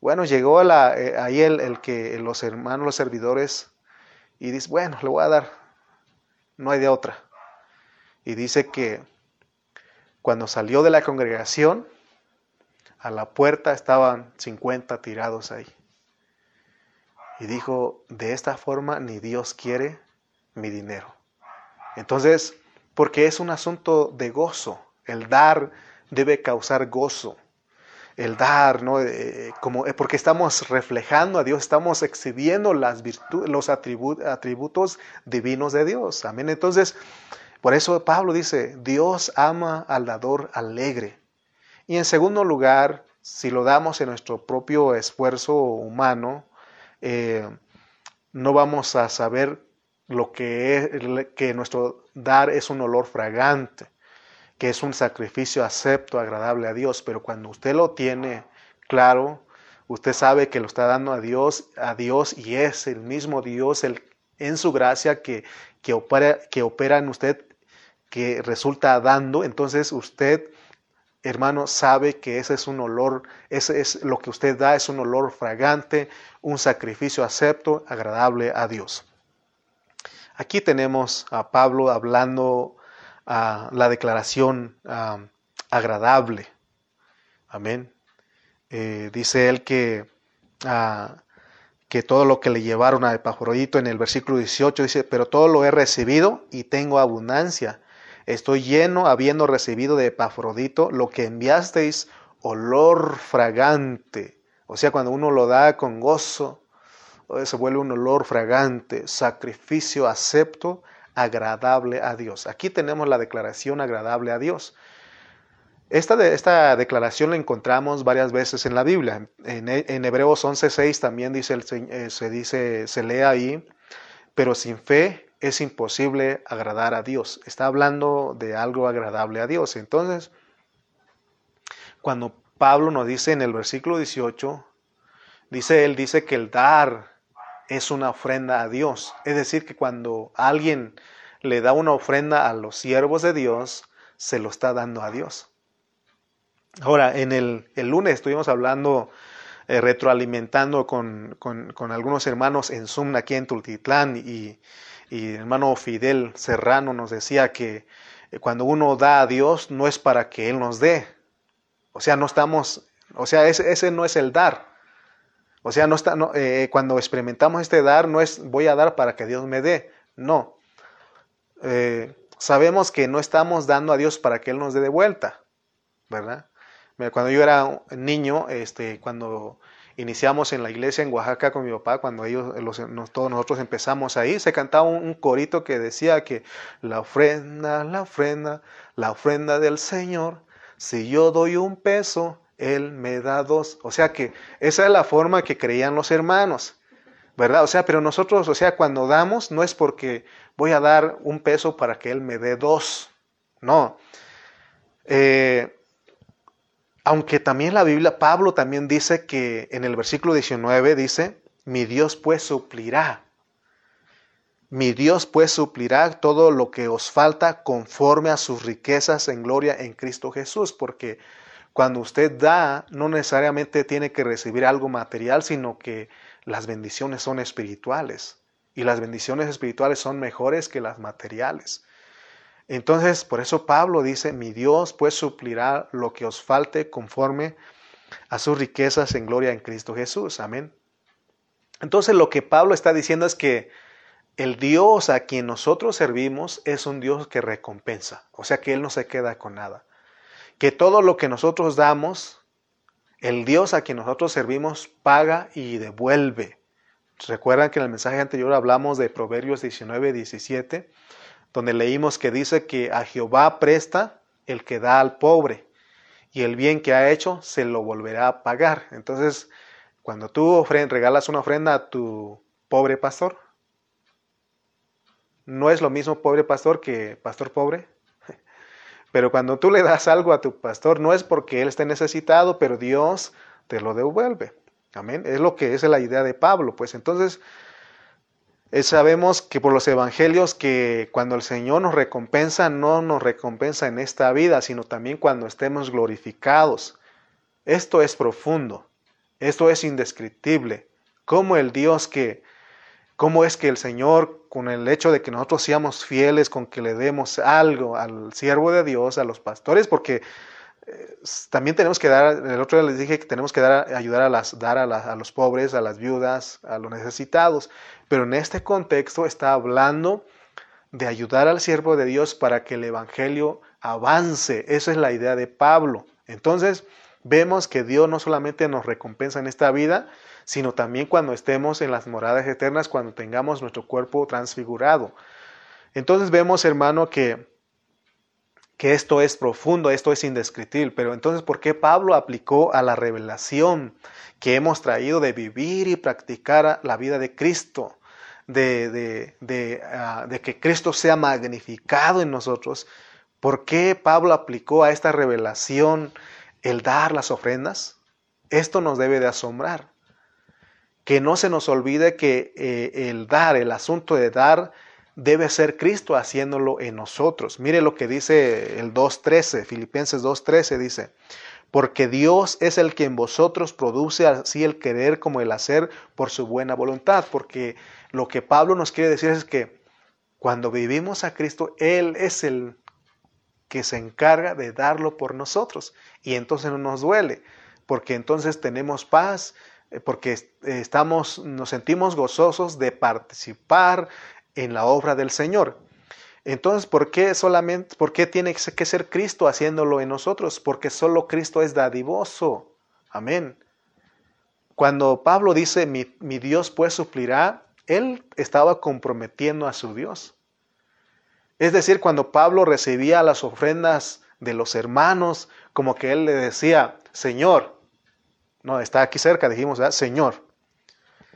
Bueno, llegó eh, ahí el, el, que los hermanos, los servidores, y dice, bueno, le voy a dar, no hay de otra. Y dice que cuando salió de la congregación, a la puerta estaban 50 tirados ahí. Y dijo, de esta forma ni Dios quiere mi dinero. Entonces, porque es un asunto de gozo, el dar debe causar gozo. El dar, ¿no? Eh, como, eh, porque estamos reflejando a Dios, estamos exhibiendo las virtudes, los atributos divinos de Dios. Amén. Entonces, por eso Pablo dice, Dios ama al dador alegre. Y en segundo lugar, si lo damos en nuestro propio esfuerzo humano, eh, no vamos a saber lo que es que nuestro dar es un olor fragante, que es un sacrificio acepto, agradable a Dios, pero cuando usted lo tiene claro, usted sabe que lo está dando a Dios, a Dios y es el mismo Dios el, en su gracia que, que, opera, que opera en usted que resulta dando, entonces usted, hermano, sabe que ese es un olor, ese es lo que usted da, es un olor fragante, un sacrificio acepto, agradable a Dios. Aquí tenemos a Pablo hablando la declaración agradable. Amén. Eh, dice él que, que todo lo que le llevaron a Epafrodito en el versículo 18 dice, pero todo lo he recibido y tengo abundancia Estoy lleno, habiendo recibido de Epafrodito lo que enviasteis, olor fragante. O sea, cuando uno lo da con gozo, se vuelve un olor fragante, sacrificio acepto, agradable a Dios. Aquí tenemos la declaración agradable a Dios. Esta, esta declaración la encontramos varias veces en la Biblia. En, en Hebreos 11.6 también dice, eh, se dice, se lee ahí, pero sin fe es imposible agradar a Dios. Está hablando de algo agradable a Dios. Entonces, cuando Pablo nos dice en el versículo 18, dice él, dice que el dar es una ofrenda a Dios. Es decir, que cuando alguien le da una ofrenda a los siervos de Dios, se lo está dando a Dios. Ahora, en el, el lunes estuvimos hablando, eh, retroalimentando con, con, con, algunos hermanos en Zoom aquí en Tultitlán y, y el hermano Fidel Serrano nos decía que eh, cuando uno da a Dios no es para que Él nos dé. O sea, no estamos, o sea, ese, no es el dar. O sea, no está, eh, cuando experimentamos este dar, no es voy a dar para que Dios me dé. No. Eh, sabemos que no estamos dando a Dios para que Él nos dé de vuelta, ¿verdad? Cuando yo era niño, este, cuando iniciamos en la iglesia en Oaxaca con mi papá, cuando ellos, todos nosotros empezamos ahí, se cantaba un, corito que decía que la ofrenda, la ofrenda, la ofrenda del Señor, si yo doy un peso, Él me da dos. O sea que esa es la forma que creían los hermanos. ¿Verdad? O sea, pero nosotros, o sea, cuando damos, no es porque voy a dar un peso para que Él me dé dos. No. Eh, aunque también la Biblia, Pablo también dice que en el versículo 19 dice, mi Dios pues suplirá. Mi Dios pues suplirá todo lo que os falta conforme a sus riquezas en gloria en Cristo Jesús, porque cuando usted da, no necesariamente tiene que recibir algo material, sino que las bendiciones son espirituales. Y las bendiciones espirituales son mejores que las materiales. Entonces, por eso Pablo dice, mi Dios pues suplirá lo que os falte conforme a sus riquezas en gloria en Cristo Jesús. Amén. Entonces lo que Pablo está diciendo es que el Dios a quien nosotros servimos es un Dios que recompensa, o sea que Él no se queda con nada. Que todo lo que nosotros damos, el Dios a quien nosotros servimos paga y devuelve. Recuerdan que en el mensaje anterior hablamos de Proverbios 19, 17 donde leímos que dice que a Jehová presta el que da al pobre y el bien que ha hecho se lo volverá a pagar. Entonces, cuando tú regalas una ofrenda a tu pobre pastor, no es lo mismo pobre pastor que pastor pobre. Pero cuando tú le das algo a tu pastor, no es porque él esté necesitado, pero Dios te lo devuelve. Amén. Es lo que es la idea de Pablo. Pues entonces, eh, sabemos que por los evangelios que cuando el Señor nos recompensa, no nos recompensa en esta vida, sino también cuando estemos glorificados. Esto es profundo, esto es indescriptible. Como el Dios que, cómo es que el Señor, con el hecho de que nosotros seamos fieles, con que le demos algo al siervo de Dios, a los pastores, porque también tenemos que dar, el otro día les dije que tenemos que dar, ayudar a, las, dar a, a, los pobres, a las viudas, a los necesitados, pero en este contexto está hablando de ayudar al siervo de Dios para que el Evangelio avance. Esa es la idea de Pablo. Entonces, vemos que Dios no solamente nos recompensa en esta vida, sino también cuando estemos en las moradas eternas, cuando tengamos nuestro cuerpo transfigurado. Entonces vemos, hermano, que que esto es profundo, esto es indescriptible. Pero entonces, ¿por qué Pablo aplicó a la revelación que hemos traído de vivir y practicar la vida de Cristo? Ah, de, que Cristo sea magnificado en nosotros. ¿Por qué Pablo aplicó a esta revelación el dar las ofrendas? Esto nos debe de asombrar. Que no se nos olvide que eh, el dar, el asunto de dar, debe ser Cristo haciéndolo en nosotros. Mire lo que dice el 2.13, Filipenses 2.13 dice, porque Dios es el que en vosotros produce así el querer como el hacer por su buena voluntad, porque lo que Pablo nos quiere decir es que cuando vivimos a Cristo, Él es el que se encarga de darlo por nosotros y entonces no nos duele, porque entonces tenemos paz, eh, porque estamos, nos sentimos gozosos de participar en la obra del Señor. Entonces, ¿por qué solamente, por qué tiene que ser Cristo haciéndolo en nosotros? Porque solo Cristo es dadivoso. Amén. Cuando Pablo dice, mi, Dios pues suplirá, él estaba comprometiendo a su Dios. Es decir, cuando Pablo recibía las ofrendas de los hermanos, como que él le decía, Señor, no, está aquí cerca, dijimos, Señor,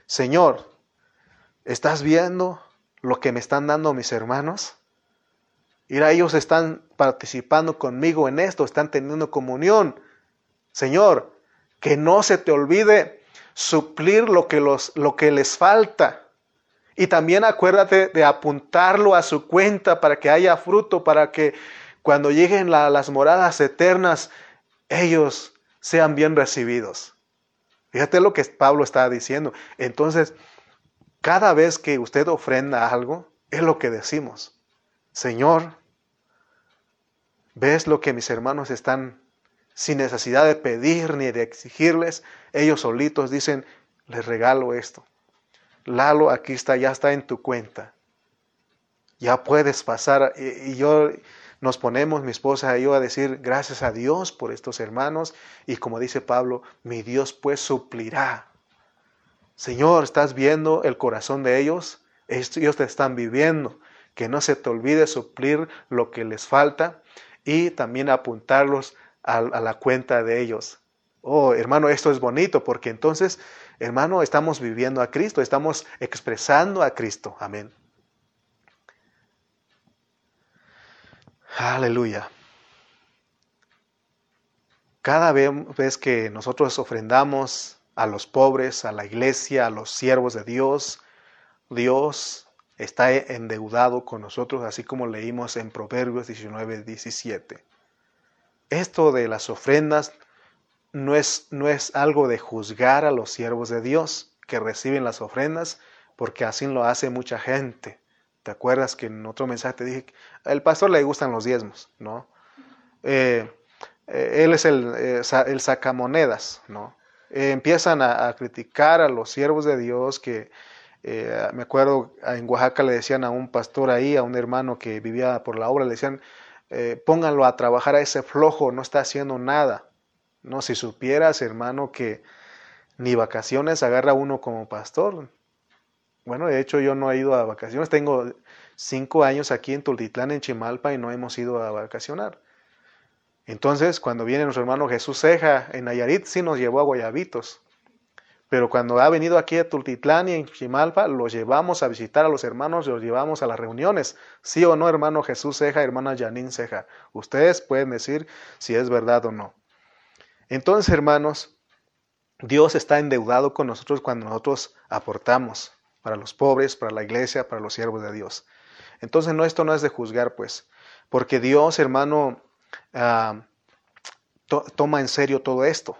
Señor, ¿estás viendo lo que me están dando mis hermanos? Mira, ellos están participando conmigo en esto, están teniendo comunión. Señor, que no se te olvide suplir lo que, los, lo que les falta. Y también acuérdate de apuntarlo a su cuenta para que haya fruto, para que cuando lleguen las moradas eternas, ellos sean bien recibidos. Fíjate lo que Pablo está diciendo. Entonces, cada vez que usted ofrenda algo, es lo que decimos. Señor, ¿ves lo que mis hermanos están sin necesidad de pedir ni de exigirles? Ellos solitos dicen, les regalo esto. Lalo, aquí está, ya está en tu cuenta. Ya puedes pasar. Y, yo nos ponemos, mi esposa y yo, a decir gracias a Dios por estos hermanos. Y como dice Pablo, mi Dios pues suplirá Señor, estás viendo el corazón de ellos, ellos te están viviendo, que no se te olvide suplir lo que les falta y también apuntarlos a, la cuenta de ellos. Oh, hermano, esto es bonito porque entonces, hermano, estamos viviendo a Cristo, estamos expresando a Cristo. Amén. Aleluya. Cada vez que nosotros ofrendamos a los pobres, a la iglesia, a los siervos de Dios, Dios está endeudado con nosotros, así como leímos en Proverbios 19, 17. Esto de las ofrendas no es, no es algo de juzgar a los siervos de Dios que reciben las ofrendas, porque así lo hace mucha gente. ¿Te acuerdas que en otro mensaje te dije, al pastor le gustan los diezmos, ¿no? Eh, eh, él es el, eh, el sacamonedas, ¿no? Empiezan a, criticar a los siervos de Dios que, me acuerdo, en Oaxaca le decían a un pastor ahí, a un hermano que vivía por la obra, le decían, pónganlo a trabajar a ese flojo, no está haciendo nada. No, si supieras, hermano, que ni vacaciones agarra uno como pastor. Bueno, de hecho yo no he ido a vacaciones. Tengo cinco años aquí en Tultitlán, en Chimalpa, y no hemos ido a vacacionar. Entonces, cuando viene nuestro hermano Jesús Ceja en Nayarit, sí nos llevó a Guayabitos. Pero cuando ha venido aquí a Tultitlán y en Chimalpa, los llevamos a visitar a los hermanos, los llevamos a las reuniones. ¿Sí o no, hermano Jesús Ceja, hermana Janine Ceja? Ustedes pueden decir si es verdad o no. Entonces, hermanos, Dios está endeudado con nosotros cuando nosotros aportamos para los pobres, para la iglesia, para los siervos de Dios. Entonces, no, esto no es de juzgar, pues, porque Dios, hermano, ah, toma en serio todo esto.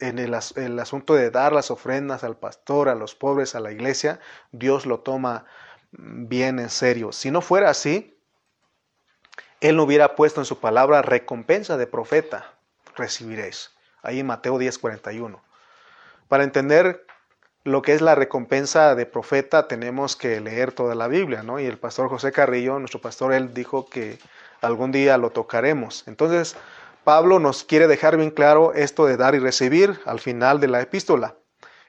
En el, el, asunto de dar las ofrendas al pastor, a los pobres, a la iglesia, Dios lo toma bien en serio. Si no fuera así, Él no hubiera puesto en su palabra recompensa de profeta recibiréis. Ahí en Mateo 10, 41. Para entender lo que es la recompensa de profeta tenemos que leer toda la Biblia, ¿no? Y el pastor José Carrillo, nuestro pastor, él dijo que algún día lo tocaremos. Entonces, Pablo nos quiere dejar bien claro esto de dar y recibir al final de la epístola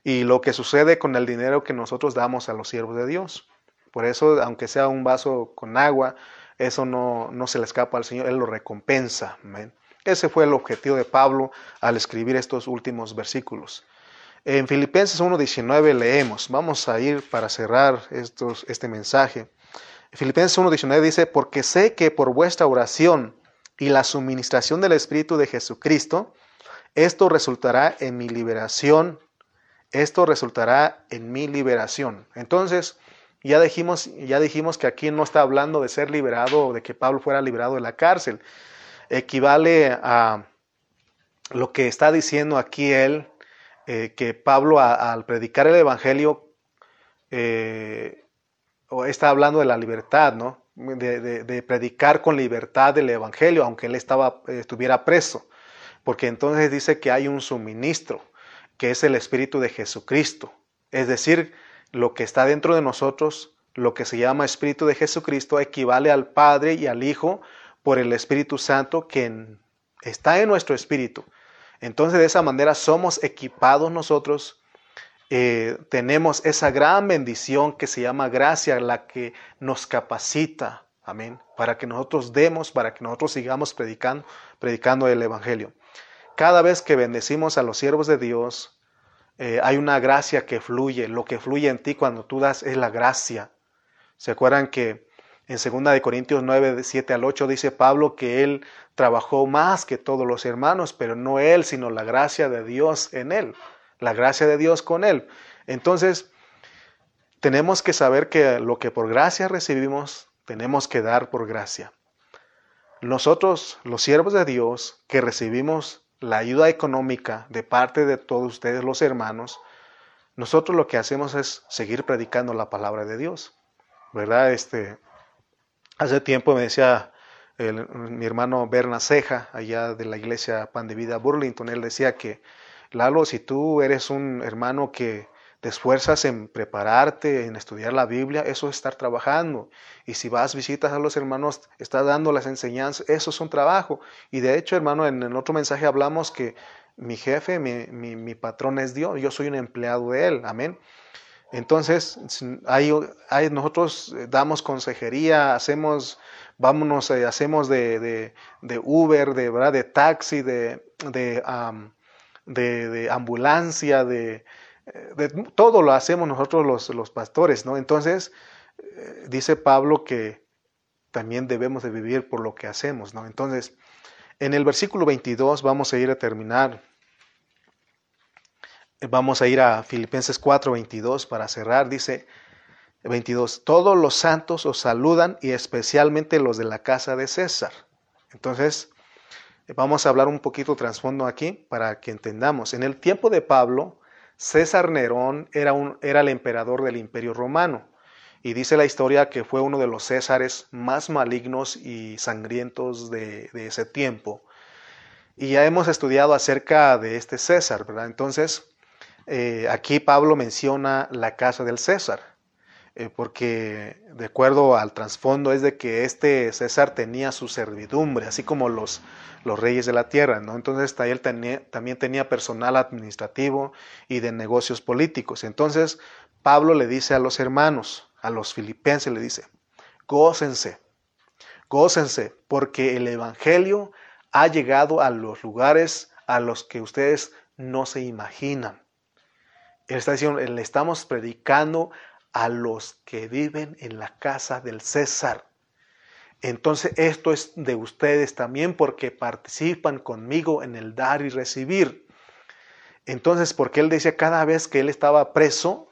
y lo que sucede con el dinero que nosotros damos a los siervos de Dios. Por eso, aunque sea un vaso con agua, eso no, no se le escapa al Señor, Él lo recompensa. Ese fue el objetivo de Pablo al escribir estos últimos versículos. En Filipenses 1.19 leemos, vamos a ir para cerrar estos, este mensaje. Filipenses 1.19 dice, porque sé que por vuestra oración y la suministración del Espíritu de Jesucristo, esto resultará en mi liberación, esto resultará en mi liberación. Entonces, ya dijimos, ya dijimos que aquí no está hablando de ser liberado o de que Pablo fuera liberado de la cárcel, equivale a lo que está diciendo aquí él, eh, que Pablo al predicar el Evangelio eh, está hablando de la libertad, ¿no? De, predicar con libertad el Evangelio, aunque él estaba, estuviera preso, porque entonces dice que hay un suministro, que es el Espíritu de Jesucristo, es decir, lo que está dentro de nosotros, lo que se llama Espíritu de Jesucristo, equivale al Padre y al Hijo, por el Espíritu Santo que está en nuestro espíritu. Entonces de esa manera somos equipados nosotros, eh, tenemos esa gran bendición que se llama gracia, la que nos capacita, amén, para que nosotros demos, para que nosotros sigamos predicando, predicando el Evangelio. Cada vez que bendecimos a los siervos de Dios, eh, hay una gracia que fluye, lo que fluye en ti cuando tú das es la gracia. ¿Se acuerdan que en 2 Corintios 9, de 7 al 8 dice Pablo que él trabajó más que todos los hermanos, pero no él, sino la gracia de Dios en él, la gracia de Dios con él. Entonces, tenemos que saber que lo que por gracia recibimos, tenemos que dar por gracia. Nosotros, los siervos de Dios, que recibimos la ayuda económica de parte de todos ustedes, los hermanos, nosotros lo que hacemos es seguir predicando la palabra de Dios. ¿Verdad? Este, Hace tiempo me decía mi hermano Berna Ceja, allá de la iglesia Pan de Vida Burlington, él decía que, Lalo, si tú eres un hermano que te esfuerzas en prepararte, en estudiar la Biblia, eso es estar trabajando. Y si vas, visitas a los hermanos, estás dando las enseñanzas, eso es un trabajo. Y de hecho, hermano, en el otro mensaje hablamos que mi jefe, mi, mi patrón es Dios, yo soy un empleado de Él, amén. Entonces, hay, nosotros damos consejería, hacemos, vámonos, eh, hacemos de, de, Uber, de, de taxi, de, de, de, ambulancia, de, de, todo lo hacemos nosotros los, los pastores, ¿no? Entonces, eh, dice Pablo que también debemos de vivir por lo que hacemos, ¿no? Entonces, en el versículo 22 vamos a ir a terminar. Vamos a ir a Filipenses 4, 22 para cerrar. Dice 22, todos los santos os saludan y especialmente los de la casa de César. Entonces, vamos a hablar un poquito trasfondo aquí para que entendamos. En el tiempo de Pablo, César Nerón era, un, era el emperador del imperio romano. Y dice la historia que fue uno de los césares más malignos y sangrientos de, ese tiempo. Y ya hemos estudiado acerca de este César, ¿verdad? Entonces, eh, aquí Pablo menciona la casa del César, eh, porque de acuerdo al trasfondo es de que este César tenía su servidumbre, así como los, los reyes de la tierra, ¿no? Entonces él también tenía personal administrativo y de negocios políticos. Entonces Pablo le dice a los hermanos, a los filipenses le dice, gócense, gócense, porque el Evangelio ha llegado a los lugares a los que ustedes no se imaginan. Él está diciendo, le estamos predicando a los que viven en la casa del César. Entonces esto es de ustedes también porque participan conmigo en el dar y recibir. Entonces, porque él decía cada vez que él estaba preso,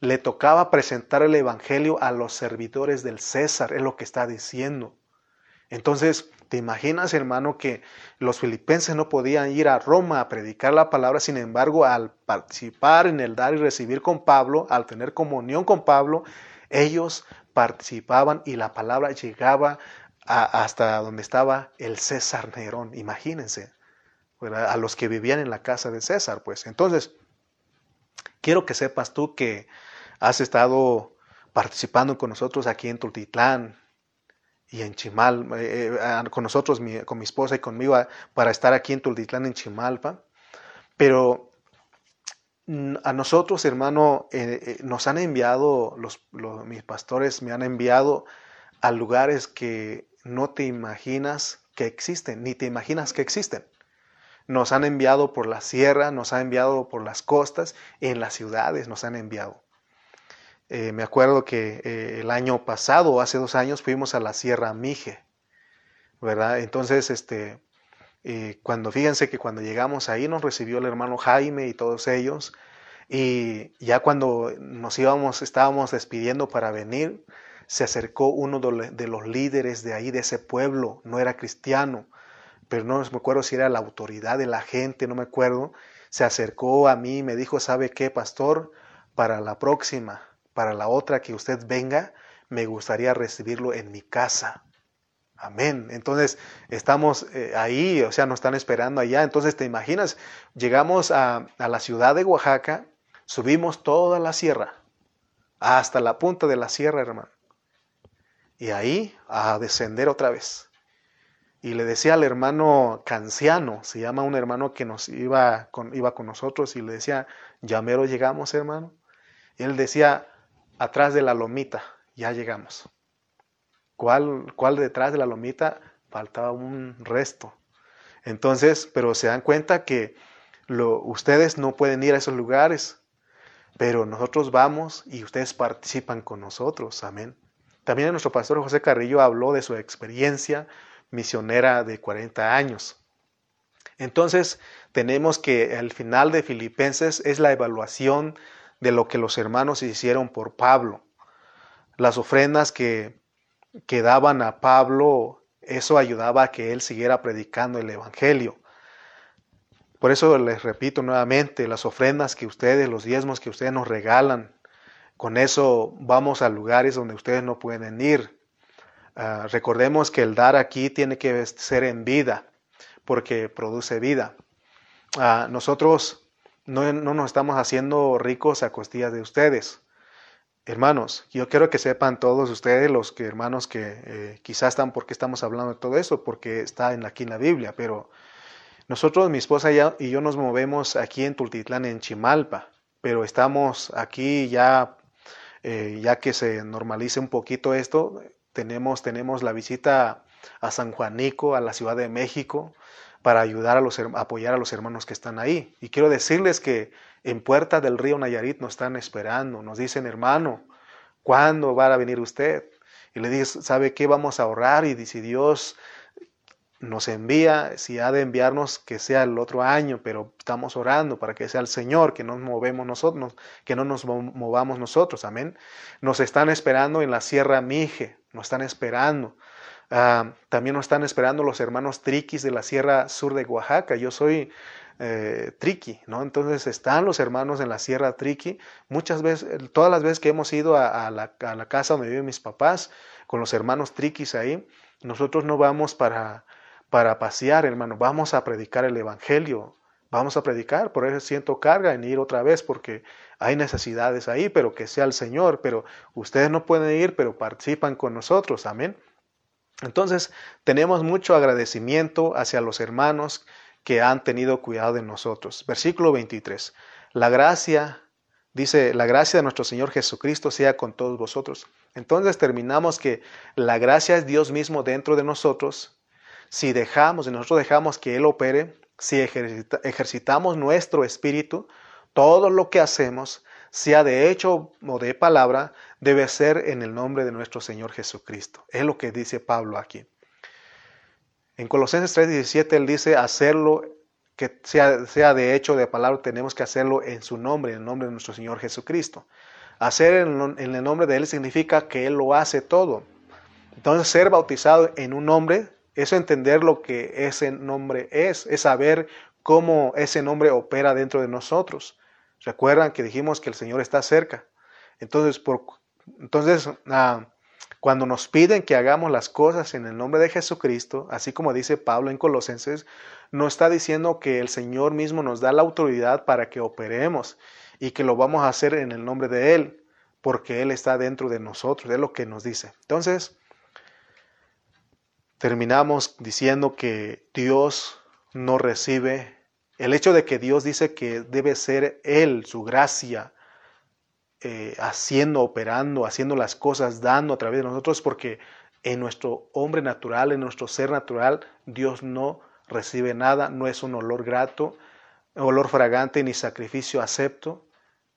le tocaba presentar el Evangelio a los servidores del César, es lo que está diciendo. Entonces, ¿te imaginas, hermano, que los filipenses no podían ir a Roma a predicar la palabra? Sin embargo, al participar en el dar y recibir con Pablo, al tener comunión con Pablo, ellos participaban y la palabra llegaba hasta donde estaba el César Nerón. Imagínense, a los que vivían en la casa de César, pues. Entonces, quiero que sepas tú que has estado participando con nosotros aquí en Tultitlán y en Chimal, eh, eh, con nosotros, con mi esposa y conmigo, para estar aquí en Tultitlán, en Chimalpa. Pero mm, a nosotros, hermano, eh, nos han enviado, los, mis pastores me han enviado a lugares que no te imaginas que existen, ni te imaginas que existen. Nos han enviado por la sierra, nos han enviado por las costas, en las ciudades nos han enviado. Eh, me acuerdo que eh, el año pasado, hace dos años, fuimos a la Sierra Mije, ¿verdad? Entonces, este, eh, cuando fíjense que cuando llegamos ahí nos recibió el hermano Jaime y todos ellos, y ya cuando nos íbamos, estábamos despidiendo para venir, se acercó uno de los líderes de ahí, de ese pueblo, no era cristiano, pero no me acuerdo si era la autoridad de la gente, no me acuerdo, se acercó a mí y me dijo, ¿sabe qué, pastor? Para la próxima, para la otra que usted venga, me gustaría recibirlo en mi casa. Amén. Entonces, estamos eh, ahí, o sea, nos están esperando allá. Entonces, ¿te imaginas? Llegamos a, la ciudad de Oaxaca, subimos toda la sierra, hasta la punta de la sierra, hermano. Y ahí a descender otra vez. Y le decía al hermano Canciano, se llama un hermano que nos iba con, iba con nosotros, y le decía, ya mero llegamos, hermano. Y él decía, atrás de la lomita, ya llegamos. ¿Cuál, cuál detrás de la lomita? Faltaba un resto. Entonces, pero se dan cuenta que lo, ustedes no pueden ir a esos lugares, pero nosotros vamos y ustedes participan con nosotros. Amén. También nuestro pastor José Carrillo habló de su experiencia misionera de 40 años. Entonces, tenemos que el final de Filipenses es la evaluación de lo que los hermanos hicieron por Pablo. Las ofrendas que, que daban a Pablo, eso ayudaba a que él siguiera predicando el Evangelio. Por eso les repito nuevamente, las ofrendas que ustedes, los diezmos que ustedes nos regalan, con eso vamos a lugares donde ustedes no pueden ir. Ah, recordemos que el dar aquí tiene que ser en vida, porque produce vida. Uh, nosotros no, nos estamos haciendo ricos a costillas de ustedes. Hermanos, yo quiero que sepan todos ustedes, los que hermanos que eh, quizás están porque estamos hablando de todo eso, porque está en, aquí en la Biblia, pero nosotros, mi esposa y yo nos movemos aquí en Tultitlán, en Chimalpa, pero estamos aquí ya, eh, ya que se normalice un poquito esto, tenemos, tenemos la visita a San Juanico, a la Ciudad de México, para ayudar a los, apoyar a los hermanos que están ahí. Y quiero decirles que en Puerta del Río Nayarit nos están esperando, nos dicen, hermano, ¿cuándo va a venir usted? Y le dice, ¿sabe qué? Vamos a ahorrar y si Dios nos envía, si ha de enviarnos, que sea el otro año, pero estamos orando para que sea el Señor, que nos movemos nosotros, que no nos movamos nosotros, amén. Nos están esperando en la Sierra Mije, nos están esperando. Ah, también nos están esperando los hermanos triquis de la Sierra Sur de Oaxaca. Yo soy eh, triqui, ¿no? Entonces están los hermanos en la Sierra Triqui. Muchas veces, todas las veces que hemos ido a, la, a casa donde viven mis papás, con los hermanos triquis ahí, nosotros no vamos para, para pasear, hermano, vamos a predicar el Evangelio. Vamos a predicar, por eso siento carga en ir otra vez porque hay necesidades ahí, pero que sea el Señor, pero ustedes no pueden ir, pero participan con nosotros, amén. Entonces, tenemos mucho agradecimiento hacia los hermanos que han tenido cuidado de nosotros. Versículo 23. La gracia, dice, la gracia de nuestro Señor Jesucristo sea con todos vosotros. Entonces terminamos que la gracia es Dios mismo dentro de nosotros. Si dejamos, y nosotros dejamos que Él opere, si ejercitamos nuestro espíritu, todo lo que hacemos, sea de hecho o de palabra, debe ser en el nombre de nuestro Señor Jesucristo. Es lo que dice Pablo aquí. En Colosenses 3:17 él dice hacerlo que sea, sea de hecho de palabra, tenemos que hacerlo en su nombre, en el nombre de nuestro Señor Jesucristo. Hacer en, en el nombre de Él significa que Él lo hace todo. Entonces, ser bautizado en un nombre, eso entender lo que ese nombre es, es saber cómo ese nombre opera dentro de nosotros. Recuerdan que dijimos que el Señor está cerca. Entonces, entonces ah, cuando nos piden que hagamos las cosas en el nombre de Jesucristo, así como dice Pablo en Colosenses, no está diciendo que el Señor mismo nos da la autoridad para que operemos y que lo vamos a hacer en el nombre de Él, porque Él está dentro de nosotros, es lo que nos dice. Entonces, terminamos diciendo que Dios no recibe, el hecho de que Dios dice que debe ser Él, su gracia, eh, haciendo, operando, haciendo las cosas, dando a través de nosotros, porque en nuestro hombre natural, en nuestro ser natural, Dios no recibe nada, no es un olor grato, olor fragante, ni sacrificio acepto,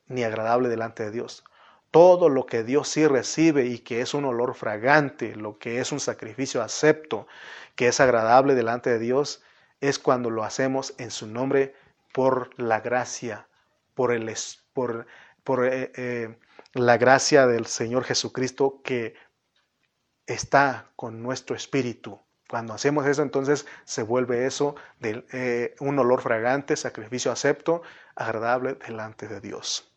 ni agradable delante de Dios. Todo lo que Dios sí recibe y que es un olor fragante, lo que es un sacrificio acepto, que es agradable delante de Dios, es cuando lo hacemos en su nombre por la gracia, por el, por por eh, eh, la gracia del Señor Jesucristo que está con nuestro espíritu. Cuando hacemos eso, entonces se vuelve eso de eh, un olor fragante, sacrificio acepto, agradable delante de Dios.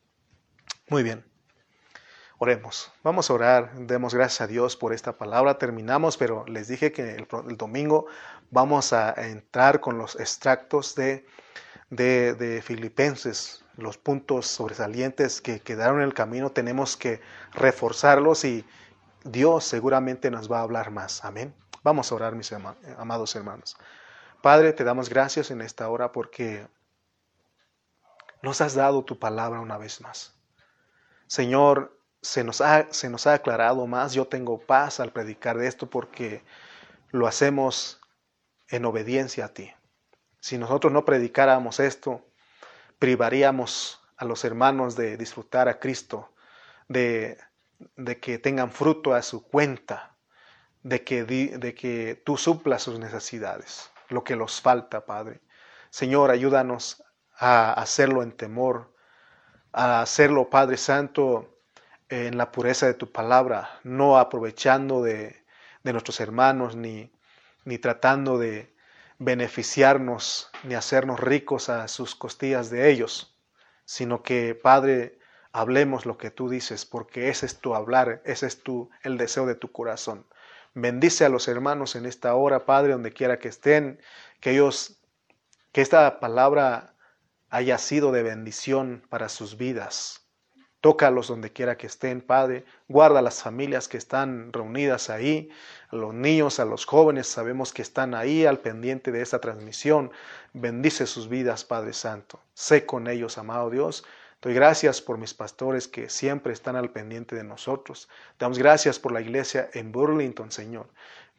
Muy bien. Oremos. Vamos a orar. Demos gracias a Dios por esta palabra. Terminamos, pero les dije que el, domingo vamos a entrar con los extractos de, de, de Filipenses los puntos sobresalientes que quedaron en el camino tenemos que reforzarlos y Dios seguramente nos va a hablar más. Amén. Vamos a orar, mis amados hermanos. Padre, te damos gracias en esta hora porque nos has dado tu palabra una vez más. Señor, se nos ha, se nos ha aclarado más. Yo tengo paz al predicar de esto porque lo hacemos en obediencia a ti. Si nosotros no predicáramos esto, privaríamos a los hermanos de disfrutar a Cristo, de, de que tengan fruto a su cuenta, de que, de que tú suplas sus necesidades, lo que los falta, Padre. Señor, ayúdanos a hacerlo en temor, a hacerlo, Padre Santo, en la pureza de tu palabra, no aprovechando de, de nuestros hermanos ni, ni tratando de, beneficiarnos ni hacernos ricos a sus costillas de ellos, sino que, Padre, hablemos lo que tú dices, porque ese es tu hablar, ese es tu, el deseo de tu corazón. Bendice a los hermanos en esta hora, Padre, donde quiera que estén, que ellos, que esta palabra haya sido de bendición para sus vidas. Tócalos donde quiera que estén, Padre. Guarda las familias que están reunidas ahí, a los niños, a los jóvenes, sabemos que están ahí al pendiente de esta transmisión. Bendice sus vidas, Padre Santo. Sé con ellos, amado Dios. Doy gracias por mis pastores que siempre están al pendiente de nosotros. Damos gracias por la iglesia en Burlington, Señor,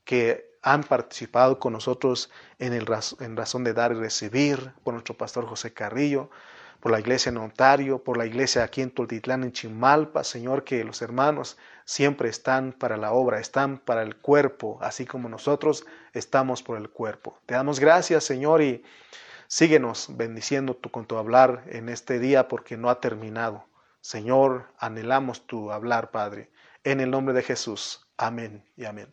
que han participado con nosotros en, el, razón de dar y recibir, por nuestro pastor José Carrillo, por la iglesia en Ontario, por la iglesia aquí en Tultitlán, en Chimalpa, Señor, que los hermanos siempre están para la obra, están para el cuerpo, así como nosotros estamos por el cuerpo. Te damos gracias, Señor, y síguenos bendiciendo tú con tu hablar en este día porque no ha terminado. Señor, anhelamos tu hablar, Padre. En el nombre de Jesús. Amén y amén.